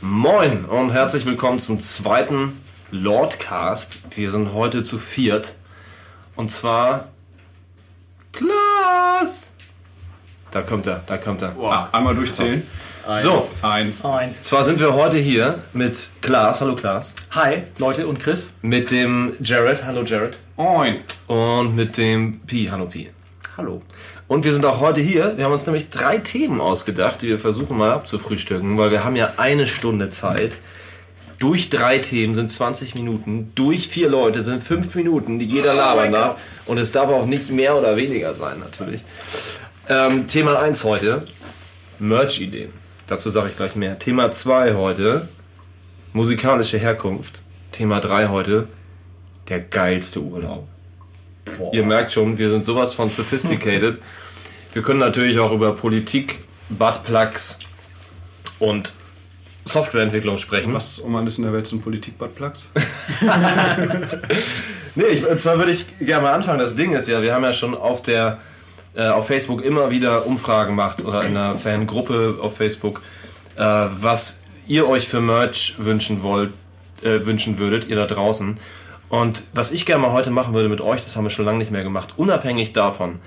Moin und herzlich willkommen zum zweiten Lordcast. Wir sind heute zu viert. Und zwar Klaas. Da kommt er, da kommt er. Ah, einmal durchzählen. So, Eins. Eins. zwar sind wir heute hier mit Klaas, hallo Klaas, Hi, Leute und Chris. mit dem Jared, hallo Jared, Moin. und mit dem Pi, hallo Pi. Hallo. Und wir sind auch heute hier. Wir haben uns nämlich drei Themen ausgedacht, die wir versuchen mal abzufrühstücken, weil wir haben ja eine Stunde Zeit. Durch drei Themen sind 20 Minuten, durch vier Leute sind fünf Minuten, die jeder labern darf. Und es darf auch nicht mehr oder weniger sein, natürlich. Ähm, Thema 1 heute, Merch-Ideen. Dazu sage ich gleich mehr. Thema 2 heute, musikalische Herkunft. Thema 3 heute, der geilste Urlaub. Ihr merkt schon, wir sind sowas von sophisticated. Wir können natürlich auch über Politik, Buttplugs und Softwareentwicklung sprechen. Was um alles in der Welt sind Politik-Buttplugs? Nee, ich, zwar würde ich gerne mal anfangen. Das Ding ist ja, wir haben ja schon auf der äh, auf Facebook immer wieder Umfragen gemacht oder in einer Fangruppe auf Facebook, äh, was ihr euch für Merch wünschen wollt, äh, wünschen würdet, ihr da draußen. Und was ich gerne mal heute machen würde mit euch, das haben wir schon lange nicht mehr gemacht, unabhängig davon,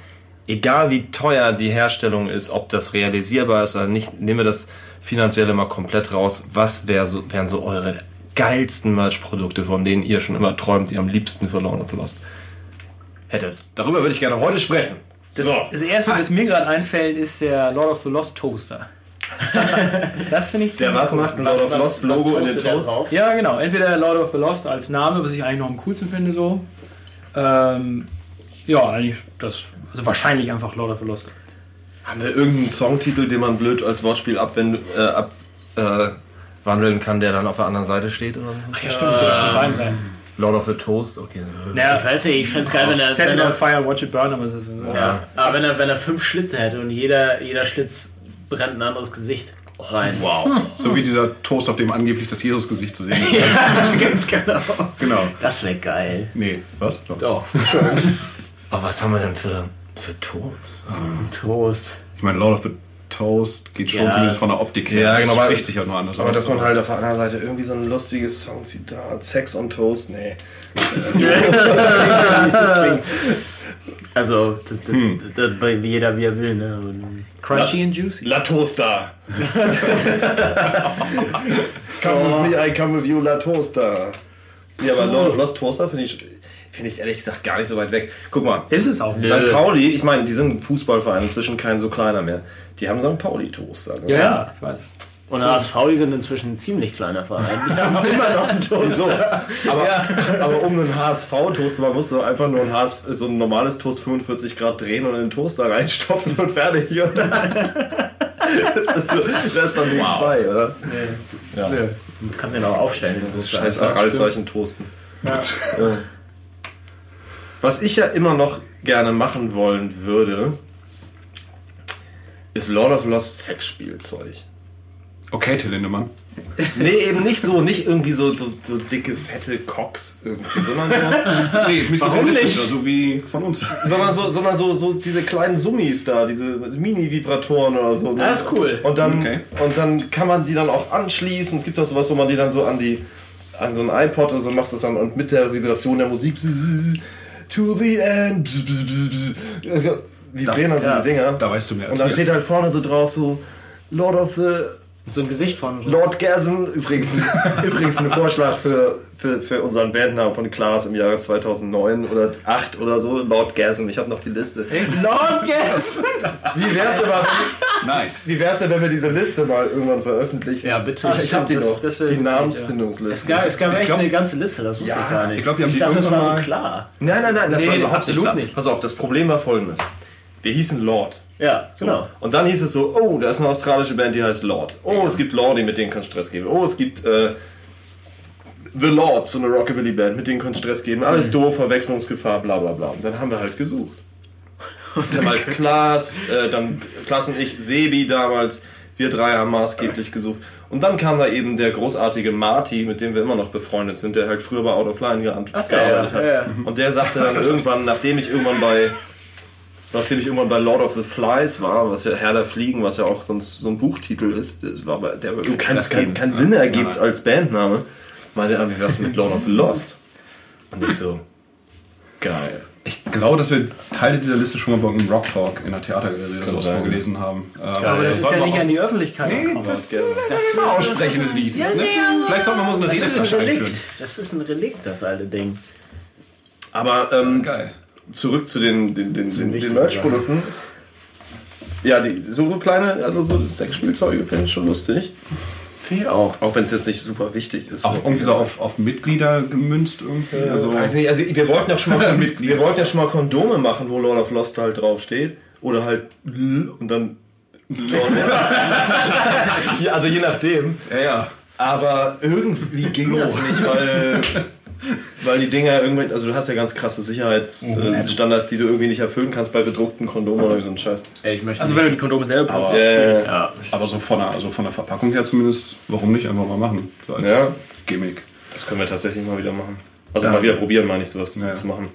egal wie teuer die Herstellung ist, ob das realisierbar ist oder nicht, nehmen wir das finanzielle mal komplett raus. Was wär so, wären so eure geilsten Merch-Produkte, von denen ihr schon immer träumt, die am liebsten für Lorne of the Lost hättet? Darüber würde ich gerne heute sprechen. Das, das erste, was mir gerade einfällt, ist der Lord of the Lost Toaster. das finde ich Der ziemlich was cool. macht ein Lord of the Lost Logo in den er Toast? Ja, genau. Entweder Lord of the Lost als Name, was ich eigentlich noch am coolsten finde, so. Ähm, ja, eigentlich das. Also wahrscheinlich einfach Lord of the Lost. Haben wir irgendeinen Songtitel, den man blöd als Wortspiel abwenden, äh, ab, äh, wandeln kann, der dann auf der anderen Seite steht? Oder? so? Ach ja, stimmt, könnte von beiden sein. Lord of the Toast, okay. Naja, Ich weiß nicht, ich fände es geil, wenn er, Set wenn it on er, fire, watch it burn, aber das ist. ja, aber wenn er, wenn er fünf Schlitze hätte und jeder, jeder Schlitz brennt ein anderes Gesicht rein. Wow. So wie dieser Toast, auf dem angeblich das Jesus-Gesicht zu sehen ist. Ja, ganz genau. Genau. Das wäre geil. Nee, was? Doch. Doch, Aber was haben wir denn für, für Toast? Toast. Ich meine, Lord of the Toast geht schon Ja, zumindest es- von der Optik her. Ja, genau, Das aber- spricht sich halt nur anders Aber aus. dass man halt auf der anderen Seite irgendwie so ein lustiges Songzitat, Sex on Toast, nee. Also, das, das, Hm. das, bei jeder wie er will, ne? Und- Crunchy and juicy. La Toaster. come with me, I come with you, La Toaster. Ja, aber Lord of Lost Toaster finde ich, finde ich ehrlich gesagt gar nicht so weit weg. Guck mal, Ist es auch. St. Pauli, ich meine, die sind ein Fußballverein, inzwischen kein so kleiner mehr. Die haben St. Pauli Toaster. ne? Ja, ja, ich weiß. Und HSV, die sind inzwischen ein ziemlich kleiner Verein. Die haben immer noch einen Toast. So, aber, aber um einen HSV-Toast zu machen, musst du einfach nur ein, HSV, so ein normales Toast 45 Grad drehen und in den Toaster reinstopfen und fertig. Das ist, so, da ist dann nichts bei, oder? Ja. Du kannst ihn auch aufstellen. Das Toaster. scheiß Aralzeichen toasten. Ja. Was ich ja immer noch gerne machen wollen würde, ist Lord of Lost Sexspielzeug. Okay, Till Lindemann. Nee, eben nicht so, nicht irgendwie so, so, so dicke, fette Cocks irgendwie, sondern so, Nee, ein bisschen Warum realistischer, nicht? so wie von uns. sondern so, sondern so, so diese kleinen Summis da, diese Mini-Vibratoren oder so. ne? Das ist cool. Und dann, Okay. und dann kann man die dann auch anschließen. Es gibt auch sowas, wo man die dann so an die an so ein iPod oder so machst du es dann und mit der Vibration der Musik to the end bzz, bzz, bzz, bzz, vibrieren dann so ja. die Dinger. Da weißt du mehr als Und dann steht halt vorne so drauf so Lord of the So ein Gesicht von. Lord Gasm, übrigens, übrigens ein Vorschlag für, für, für unseren Bandnamen von Klaas im Jahre 2009 oder 8 oder so, Lord Gasm. Ich habe noch die Liste. Lord Guess! Wie wär's denn, mal, Nice. wie wär's denn, wenn wir diese Liste mal irgendwann veröffentlichen? Ja, bitte. Ich, ich habe die Das- noch, das wär die witzig. Namensfindungsliste. Es gab, es gab echt glaub- eine ganze Liste, das wusste Ja, ich gar nicht. ich glaub, wir haben ich die dachte, das war irgendwann so mal- klar. Nein, nein, nein, das Nee, war überhaupt absolut nicht, klar. nicht. Pass auf, das Problem war folgendes. Wir hießen Lord. Ja, genau. Und dann hieß es so, oh, da ist eine australische Band, die heißt Lord. Oh, es gibt Lordi, mit denen kann Stress geben. Oh, es gibt äh, The Lords, so eine Rockabilly-Band, mit denen kann Stress geben. Alles doof, Verwechslungsgefahr, bla bla bla. Und dann haben wir halt gesucht. Und dann halt Klaas, äh, dann Klaas und ich, Sebi damals, wir drei haben maßgeblich gesucht. Und dann kam da eben der großartige Marty, mit dem wir immer noch befreundet sind, der halt früher bei Out of Line geant- ja, gearbeitet ja, ja. hat. Und der sagte dann irgendwann, nachdem ich irgendwann bei Nachdem ich irgendwann bei Lord of the Flies war, was ja Herr der Fliegen, was ja auch sonst so ein Buchtitel ist, das war, aber- der irgendwie keinen kein, Ja. Sinn ergibt Nein, nein. als Bandname, meinte er, wie wär's mit Lord of the Lost? Und ich so, geil. Ich glaube, dass wir Teile dieser Liste schon mal bei einem Rock Talk in der Theatergalerie oder sowas vorgelesen haben. Ähm, Aber das, ist sollten ja nicht an die Öffentlichkeit Nee, gekommen. das, Ja. das ist immer aussprechende Lied. Ne? Vielleicht sollten wir mal so eine Das ist ein Redewendung einführen. Relikt. Das ist ein Relikt, das alte Ding. Aber ähm, Geil. Zurück zu den, den, den, den, den Merch-Produkten. Ja, die, so kleine, also so Sexspielzeuge finde ich schon lustig. Finde ich auch. Auch wenn es jetzt nicht super wichtig ist. Auch irgendwie so auf, auf Mitglieder gemünzt irgendwie. Also, Weiß nicht, also wir wollten ja schon mal wir wollten ja schon mal Kondome machen, wo Lord of Lost halt drauf steht. Oder halt L und dann Lord. ja, also je nachdem. ja, ja. Aber irgendwie ging das nicht, weil, weil die Dinger irgendwie, also du hast ja ganz krasse Sicherheitsstandards, die du irgendwie nicht erfüllen kannst bei bedruckten Kondomen oder so ein Scheiß. Ey, ich möchte Also wenn du die Kondome selber brauchst. Ja, ja, ja. ja. Aber so von der, also von der Verpackung her zumindest, warum nicht einfach mal machen? So als Ja. Gimmick. Das können wir tatsächlich mal wieder machen. Also Ja. mal wieder probieren, meine ich, sowas Ja. zu machen.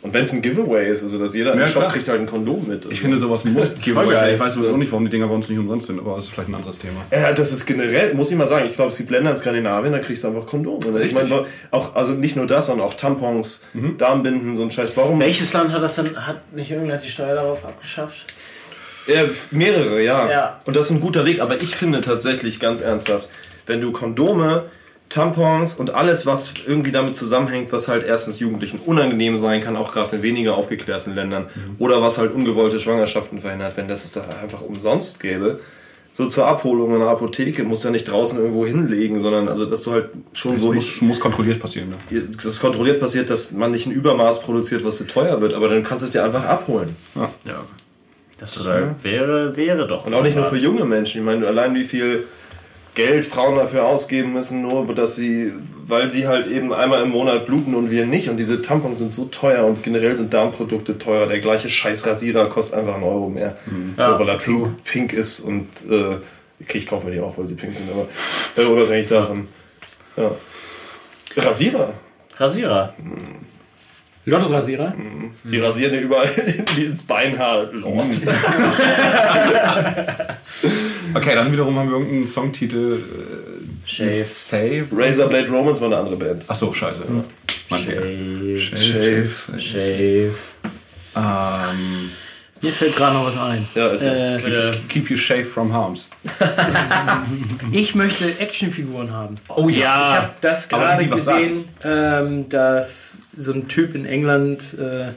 Und wenn es ein Giveaway ist, also dass jeder im Ja, Shop klar. kriegt halt ein Kondom mit. Also. Ich finde sowas muss Voll geil. Ich weiß sowieso nicht, warum die Dinger bei uns nicht umsonst sind, aber das ist vielleicht ein anderes Thema. Ja, das ist generell, muss ich mal sagen, ich glaube, es gibt Länder in Skandinavien, da kriegst du einfach Kondome. Ich Richtig. meine, auch, also nicht nur das, sondern auch Tampons, Darmbinden, so ein Scheiß. Warum? Welches Land hat das denn, hat nicht irgendjemand die Steuer darauf abgeschafft? Ja, mehrere, ja. Ja. Und das ist ein guter Weg, aber ich finde tatsächlich ganz ernsthaft, wenn du Kondome, Tampons und alles, was irgendwie damit zusammenhängt, was halt erstens Jugendlichen unangenehm sein kann, auch gerade in weniger aufgeklärten Ländern, oder was halt ungewollte Schwangerschaften verhindert, wenn das es da einfach umsonst gäbe, so zur Abholung in der Apotheke, musst du ja nicht draußen irgendwo hinlegen, sondern also, dass du halt schon Das so muss, muss kontrolliert passieren. Ne? dass kontrolliert passiert, dass man nicht ein Übermaß produziert, was zu teuer wird, aber dann kannst du es dir einfach abholen. Ja. Ja. Das ist, wäre, wäre doch. Und auch nicht nur für junge Menschen. Ich meine, allein wie viel Geld Frauen dafür ausgeben müssen, nur dass sie, weil sie halt eben einmal im Monat bluten und wir nicht. Und diese Tampons sind so teuer und generell sind Darmprodukte teurer. Der gleiche scheiß Rasierer kostet einfach einen Euro mehr. Ja, Nur weil er true. pink, pink ist und äh, okay, ich kaufe mir die auch, weil sie pink sind, aber äh, unabhängig davon. Ja. Rasierer. Rasierer. Lotto-Rasierer. Die rasieren dir überall ins Beinhaar. Lord. Okay, dann wiederum haben wir irgendeinen Songtitel. Äh, Shave. Save. Razorblade Romance war eine andere Band. Achso, scheiße. Mein Fehler. Shave. Shave. Shave. Ähm, Mir fällt gerade noch was ein. Ja, ist ja. Äh, Bitte. keep you safe from harms. ich möchte Actionfiguren haben. Oh Ich habe das gerade gesehen, ähm, dass so ein Typ in England äh,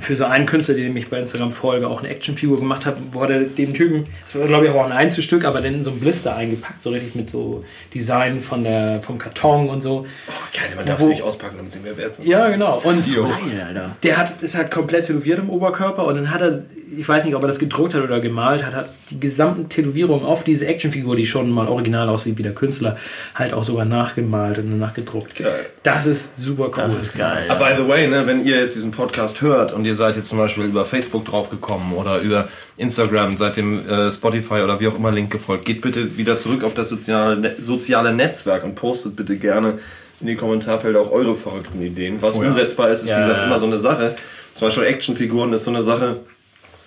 für so einen Künstler, den ich bei Instagram folge, auch eine Actionfigur gemacht hat, wo er dem Typen, das war glaube ich auch ein Einzelstück, aber dann in so ein Blister eingepackt, so richtig mit so Design von der, vom Karton und so. Geil, man darf sie nicht auspacken, damit sie mehr wert sind. Ja, genau. Und Geil, Alter. der hat, ist halt komplett tätowiert im Oberkörper und dann hat er, ich weiß nicht, ob er das gedruckt hat oder gemalt hat, hat die gesamten Tätowierungen auf diese Actionfigur, die schon mal original aussieht wie der Künstler, halt auch sogar nachgemalt und nachgedruckt. Geil. Das ist super cool. Das ist geil. Ah, by the way, ne, wenn ihr jetzt diesen Podcast hört und ihr seid jetzt zum Beispiel über Facebook draufgekommen oder über Instagram, seit dem äh, Spotify oder wie auch immer Link gefolgt, geht bitte wieder zurück auf das soziale, Ne- soziale Netzwerk und postet bitte gerne in die Kommentarfelder auch eure verrückten Ideen. Was umsetzbar ist, ist Ja, wie gesagt ja. immer so eine Sache. Zum Beispiel Actionfiguren ist so eine Sache,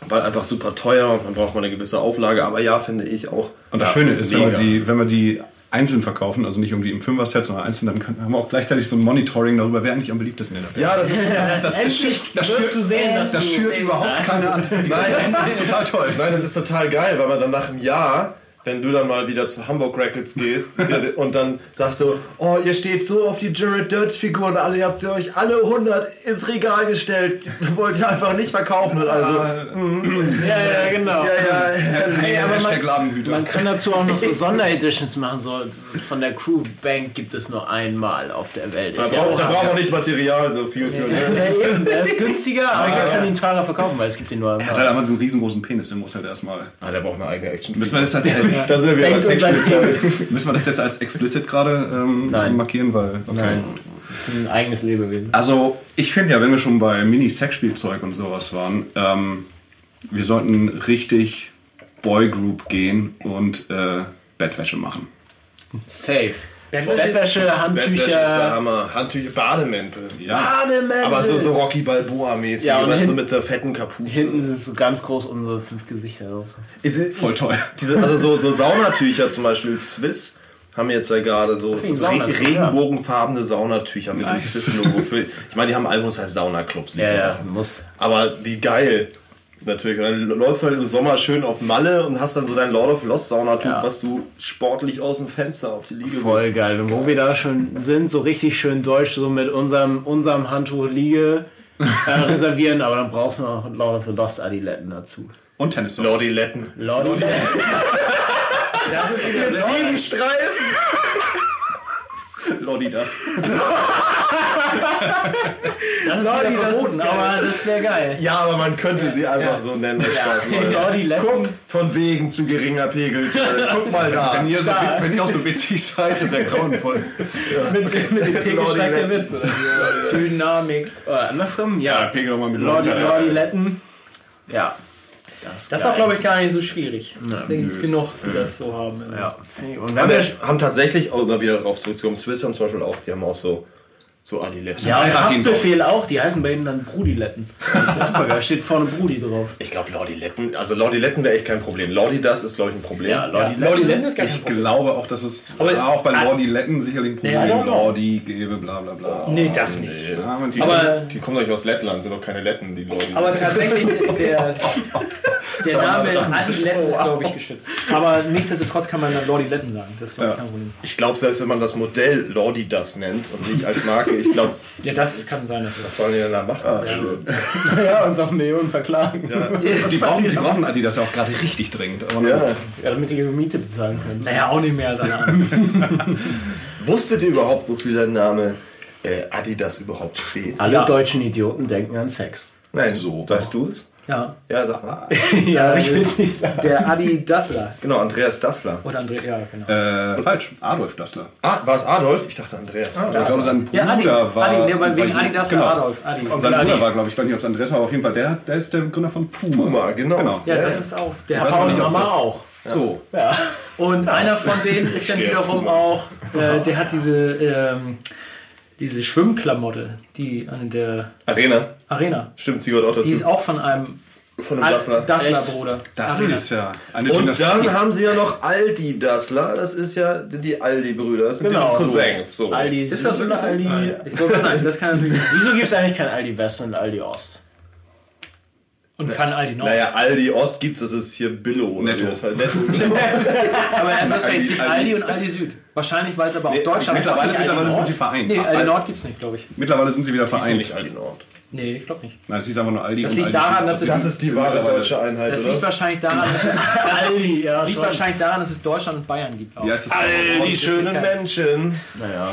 weil einfach super teuer und dann braucht man eine gewisse Auflage. Aber ja, finde ich auch. Und das ja, Schöne ist, wenn wir, die, wenn wir die einzeln verkaufen, also nicht irgendwie im Fünfer-Set, sondern einzeln, dann können, haben wir auch gleichzeitig so ein Monitoring darüber, wer eigentlich am beliebtesten in der Welt Ja, das ist, das ist das, Endlich schürt- das, schürt, du sehen, dass das schürt überhaupt keine an. Die Nein, das ist total toll. Nein, das ist total geil, weil man dann nach einem Jahr, wenn du dann mal wieder zu Hamburg Records gehst und dann sagst du, oh, ihr steht so auf die Jared Dirts Figuren, alle, ihr habt euch alle 100 ins Regal gestellt, wollt ihr einfach nicht verkaufen und also, Ja, ja, genau. ja, ja, Ey, aber man, man kann dazu auch noch so Sondereditions machen. So von der Crew Bank gibt es nur einmal auf der Welt. da ja braucht auch da braucht man nicht Material so viel für. Ne? Der ist günstiger, aber ich kann es an den teurer verkaufen, weil es gibt den nur Er hat einmal. halt einmal so einen riesengroßen Penis, den muss halt erstmal. Ah, der braucht eine eigene Action. Müssen wir das, Da sind wir Denkt Sexspielzeug. müssen wir das jetzt als explicit gerade ähm, markieren? Weil, okay. Nein, das ist ein eigenes Lebewesen. Also, ich finde ja, wenn wir schon bei Mini-Sexspielzeug und sowas waren, ähm, wir sollten richtig Boygroup gehen und äh, Bettwäsche machen. Safe. Bettwäsche, Bettwäsche ist der Handtücher. Hammer. Handtücher, Bademäntel. Ja. Bademäntel. Aber so, so Rocky Balboa-mäßig, Ja, und weißt du, hin- mit der fetten Kapuze. Hinten sind so ganz groß unsere fünf Gesichter drauf. Ist, Voll toll. Diese, also so, so Saunatücher zum Beispiel, Swiss, haben jetzt ja gerade so, so re regenbogenfarbene Saunatücher mit dem Nice. Swiss-Logo. für- Ich meine, die haben ein Album, das heißt Saunaclubs. Ja, ja, muss. Aber wie geil. Natürlich. Und dann läufst du halt im Sommer schön auf Malle und hast dann so dein Lord of Lost Saunatuch, Ja. was du sportlich aus dem Fenster auf die Liege Voll willst. geil. Und wo wir da schon sind, so richtig schön deutsch, so mit unserem, unserem Handtuch liege, äh, reservieren, aber dann brauchst du noch Lord of the Lost Adiletten dazu. Und Tennis. Lordiletten. Lordi Das ist wieder Sieben Streifen. Lordi das. Das ist Lordi, wieder das verboten, ist aber das wäre geil. Ja, aber man könnte sie einfach so nennen. Lordiletten. Guck, von wegen zu geringer Pegel. Guck mal da. Wenn ihr, so, wenn ihr auch so witzig seid, ist ja grauenvoll. Mit, mit dem Pegel steigt der Witz. Oder? Dynamik. Oder andersrum? Ja, Ja. Pegel doch mal mit Lordi, Lordi. Lordiletten. Ja. Das, Das ist auch, glaube ich, gar nicht so schwierig. da gibt es genug, die das so haben. Ja. Und Haben, wir, haben tatsächlich, auch mal wieder darauf zurückzukommen, Swiss haben zum Beispiel auch, die haben auch so, so Adiletten. ja, und Haftbefehl auch, die heißen bei ihnen dann Brudiletten. Super geil, steht vorne Brudi drauf. Ich glaube, Lordiletten, also Lordiletten wäre echt kein Problem. Lordi das ist, glaube ich, ein Problem. Ja, Ja, Lordi Letten ist gar kein Ich Problem. glaube auch, dass es Aber- auch bei Lordi Letten sicherlich ein Problem Ja. Lordi gäbe, bla bla bla. Nee, das nicht. Nee. Ja, Die, Aber- die kommen doch aus Lettland, sind doch keine Letten, die Lordi. Aber tatsächlich ist der, der Name Adiletten ist, glaube ich, geschützt. Aber nichtsdestotrotz kann man dann Lordi Letten sagen. Das ist, glaube ich, kein Problem. ich glaube, selbst wenn man das Modell Lordi das nennt und nicht als Marke, ich glaube, Ja, das kann sein, dass das. was sollen die denn da machen? Ja, uns auf Millionen verklagen. Die brauchen, die brauchen Adidas ja auch gerade richtig dringend. Aber Ja. Ja, damit die ihre Miete bezahlen können. Naja, auch nicht mehr als alle. Wusstet ihr überhaupt, wofür der Name äh, Adidas überhaupt steht? Alle Ja. deutschen Idioten denken an Sex. Nein, So. Weißt du es? Ja, Ja, sag mal. Ja, ich will es nicht sagen. der Adi Dassler. Genau, Andreas Dassler. Oder André, ja, genau. Äh, falsch. Adolf Dassler. Ah, war es Adolf? Ich dachte Andreas. ich glaube, sein Bruder Ja, Adi, war. Adi, nee, wegen Adi Dassler genau. Adolf. Adi. Und sein Adi. Bruder war, glaube ich, ich weiß nicht, ob es Andreas war, aber auf jeden Fall, der, der ist der Gründer von Puma. Puma, genau. Genau. Ja, das ist auch der Papa auch und Mama auch. So. Und einer von denen ist dann wiederum auch, äh, der hat diese, ähm, diese Schwimmklamotte, die an der Arena. Arena. Stimmt, die gehört auch dazu. Die ist auch von einem von einem Dassler. Dassler-Bruder. Das Arena. ist ja eine Und Dynastie. dann haben sie ja noch Aldi Dassler. Das ist ja die Aldi-Brüder. Das sind Genau. die Cousins. So. Aldi Ist das oder Aldi? Aldi? Ich wollte sagen, das kann natürlich nicht. Wieso gibt es eigentlich kein Aldi West und Aldi Ost? Und kann Aldi noch. Naja, Aldi Ost gibt's, das ist hier Billo. Netto. das halt Netto. Aber du hast recht, es gibt Aldi- Aldi und Aldi Süd. Wahrscheinlich, weil es aber auch Deutschland Mittlerweile, nicht mittlerweile Aldi sind sie Nord. vereint. Nee, Aldi Nord gibt es nicht, glaube ich. Mittlerweile sind sie wieder Ist vereint. nicht Aldi Nord. Nee, ich glaube nicht. Nein, es hieß einfach nur Aldi. Das liegt Aldi daran, dass es- Das ist die wahre deutsche Einheit, Das liegt oder? wahrscheinlich daran, dass es, Aldi, ja. das liegt schon. wahrscheinlich daran, dass es Deutschland und Bayern gibt. Auch. Heißt es All die schönen Menschen. Naja.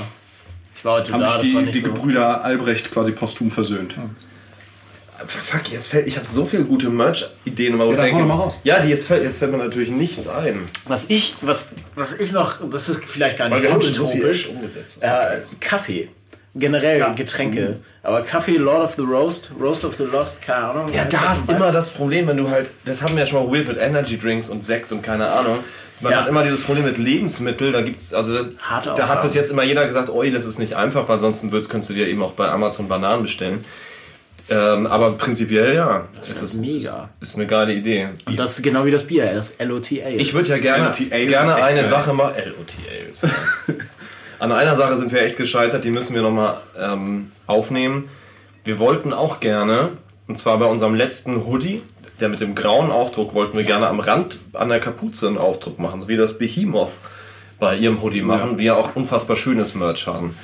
Ich war heute Haben da, sich das die, die so. Gebrüder Albrecht quasi posthum versöhnt. Fuck, jetzt fällt, ich habe so viele gute Merch-Ideen, aber dann denke, mal raus. ja, die jetzt fällt, jetzt fällt mir natürlich nichts ein. Was ich, was, was ich noch, das ist vielleicht gar Weil nicht wir so haben schon so viel utopisch. umgesetzt. das Äh. Kaffee. Generell Getränke. Aber Kaffee, Lord of the Roast, Roast of the Lost, keine Ahnung. Ja, da ist immer das Problem, wenn du halt, das haben wir ja schon mal probiert mit Energy Drinks und Sekt und keine Ahnung. Man Ja. hat immer dieses Problem mit Lebensmitteln, da gibt's, also Harte da hat bis jetzt immer jeder gesagt, oi, das ist nicht einfach, weil sonst würdest, könntest du dir eben auch bei Amazon Bananen bestellen. Ähm, aber prinzipiell ja, es ist, Mega. ist eine geile Idee. Und das ist genau wie das Bier, das LOTA. Ich würde ja gerne, LOTA ist gerne eine geil. Sache mal. LOTA. An einer Sache sind wir echt gescheitert, die müssen wir nochmal ähm, aufnehmen. Wir wollten auch gerne, und zwar bei unserem letzten Hoodie, der mit dem grauen Aufdruck, wollten wir gerne am Rand an der Kapuze einen Aufdruck machen, so wie das Behemoth bei ihrem Hoodie machen, die ja auch unfassbar schönes Merch haben.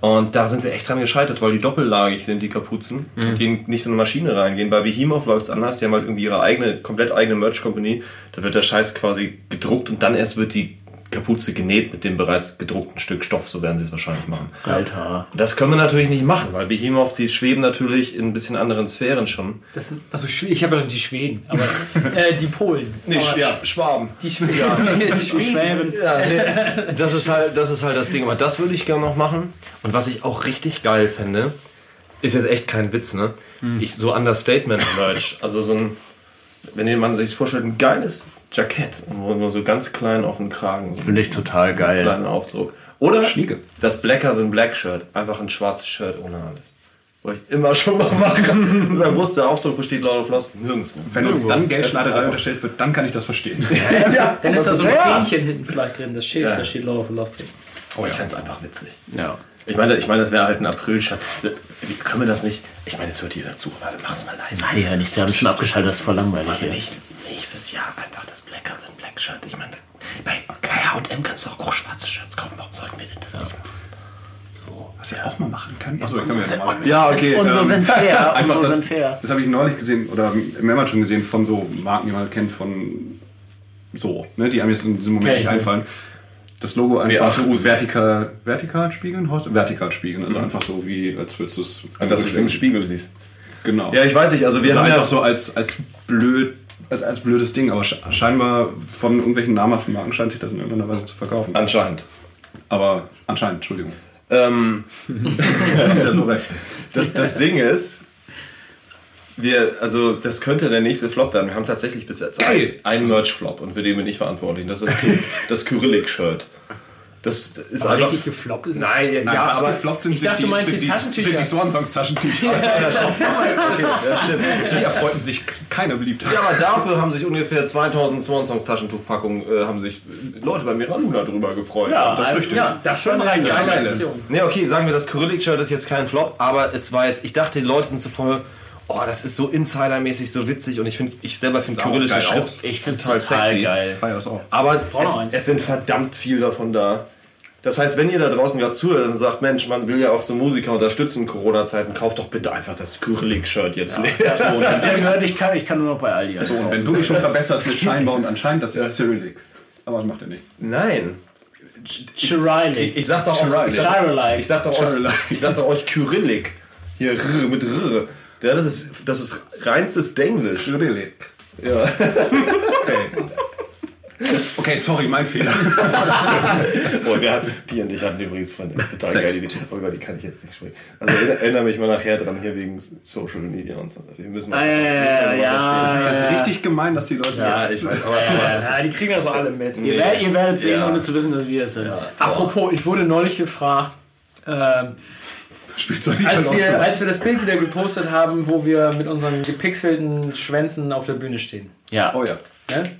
Und da sind wir echt dran gescheitert, weil die doppellagig sind, die Kapuzen, und die nicht so in eine Maschine reingehen. Bei Behemoth läuft es anders, die haben halt irgendwie ihre eigene, komplett eigene Merch-Company. Da wird der Scheiß quasi gedruckt und dann erst wird die Kapuze genäht mit dem bereits gedruckten Stück Stoff, so werden sie es wahrscheinlich machen. Alter. Das können wir natürlich nicht machen, weil Behemoth, die schweben natürlich in ein bisschen anderen Sphären schon. Das sind, also ich habe ja die Schweden, aber äh, die Polen. aber Schwaben. Die Schweden. die Schweden. Ja, nee, das, ist halt, das ist halt das Ding. Aber das würde ich gerne noch machen. Und was ich auch richtig geil fände, ist jetzt echt kein Witz, ne? Ich, so Understatement-Merch. Also so ein, wenn man sich vorstellt, ein geiles Jackett. Und nur so ganz klein auf den Kragen. So Finde ich total geil. kleinen Aufdruck. Oder Schnieke. das Blacker than Black Shirt. Einfach ein schwarzes Shirt ohne alles. Wollte ich immer schon mal machen. Und dann wusste der Aufdruck, wo steht Lord of Lost? Nirgendwo. Wenn uns dann Geldschneiderei unterstellt wird, dann kann ich das verstehen. Dann ist da so ein Ja. Fähnchen hinten vielleicht drin, das Schild, Ja. da steht Lord of the Lost drin. Oh, ich fände es einfach witzig. Ja. Ich meine, ich meine, das wäre halt ein April-Shirt. Wie können wir das nicht? Ich meine, jetzt hört jeder zu. Warte, machen's mal leise. Nein, ja nicht. Die haben schon abgeschaltet, das ist voll langweilig. Machen wir Ey. nicht nächstes Jahr einfach das Blacker than Black Shirt. Ich meine, bei H&M kannst du doch auch schwarze Shirts kaufen. Warum sollten wir denn das nicht machen? Was wir auch mal machen können. Achso, können wir ja mal. Ja, okay, Unsere ähm, sind fair. Einfach das, sind fair. das habe ich neulich gesehen oder mehrmals schon gesehen von so Marken, die man kennt von so, ne, die einem jetzt in diesem Moment nicht nicht. einfallen. Das Logo einfach vertikal, vertikal spiegeln, vertikal spiegeln, also einfach so wie als würdest du es dass du es im Spiegel siehst. Genau. Ja, ich weiß nicht. Also wir also haben einfach ja so als als blöd als, als blödes Ding, aber sche- scheinbar von irgendwelchen namhaften Marken scheint sich das in irgendeiner Weise zu verkaufen. anscheinend. Aber anscheinend, Entschuldigung. Ähm, das, das Ding ist, wir, also das könnte der nächste Flop werden. Wir haben tatsächlich bis jetzt Geil. einen, Merch-Flop und für den bin ich verantwortlich. Das ist das, Ky- das ist Aber einfach. richtig gefloppt ist. Nein, ja, Nein, ja was aber. gefloppt sind, Ich dachte, sind du meinst sind die Taschentücher. Sind die Swansongs Taschentücher. Ja, stimmt. Die erfreuten sich keiner Beliebtheit. Ja, aber dafür haben sich ungefähr 2000 Swansongs Taschentuchpackungen, äh, haben sich Leute bei Mira Luna drüber gefreut. Ja, das ist also, richtig. Ja, das schon eine geile geile Geile. Aktion. Ne, okay, sagen wir, das Kyrillik-Shirt ist jetzt kein Flop, aber es war jetzt, ich dachte, die Leute sind so voll, oh, das ist so Insider-mäßig, so witzig und ich finde, ich selber finde kyrillische geil Schrift. Ich finde es total geil. Feier das auch. Aber es, es sind verdammt viel davon da. Das heißt, wenn ihr da draußen gerade zuhört und sagt, Mensch, man will ja auch so Musiker unterstützen in Corona-Zeiten, kauft doch bitte einfach das Kyrillik-Shirt jetzt leer. So, und gehört, ich kann, ich kann nur noch bei Aldi. So, und wenn du mich schon verbesserst mit scheinbar und anscheinend, das ist Cyrillic. Aber das macht er nicht. Nein. Cyrillic. Ich sag doch auch, ich sag, ich sag doch euch, ich sag doch euch Kyrillik. Hier R mit R. Ja, das ist, das ist reinstes Denglisch. Cyrillic. Ja. Okay. Okay, sorry, mein Fehler. Oh, wir hatten, Pi und ich hatten übrigens von total geile Idee. Oh Gott, die kann ich jetzt nicht sprechen. Also erinner- erinnere mich mal nachher dran, hier wegen Social Media und so. Wir müssen mal, Ah, ja, ja, ja, ja. Das ist jetzt richtig gemein, dass die Leute Ja, das ich weiß, aber, aber das Ja, die kriegen das auch alle mit. Ihr, werdet, ihr werdet sehen, Ja. ohne zu wissen, dass wir es sind. Apropos, ich wurde neulich gefragt, ähm, Spielzeug als, wir, als wir das Bild wieder gepostet haben, wo wir mit unseren gepixelten Schwänzen auf der Bühne stehen. Ja. Oh ja. Ne?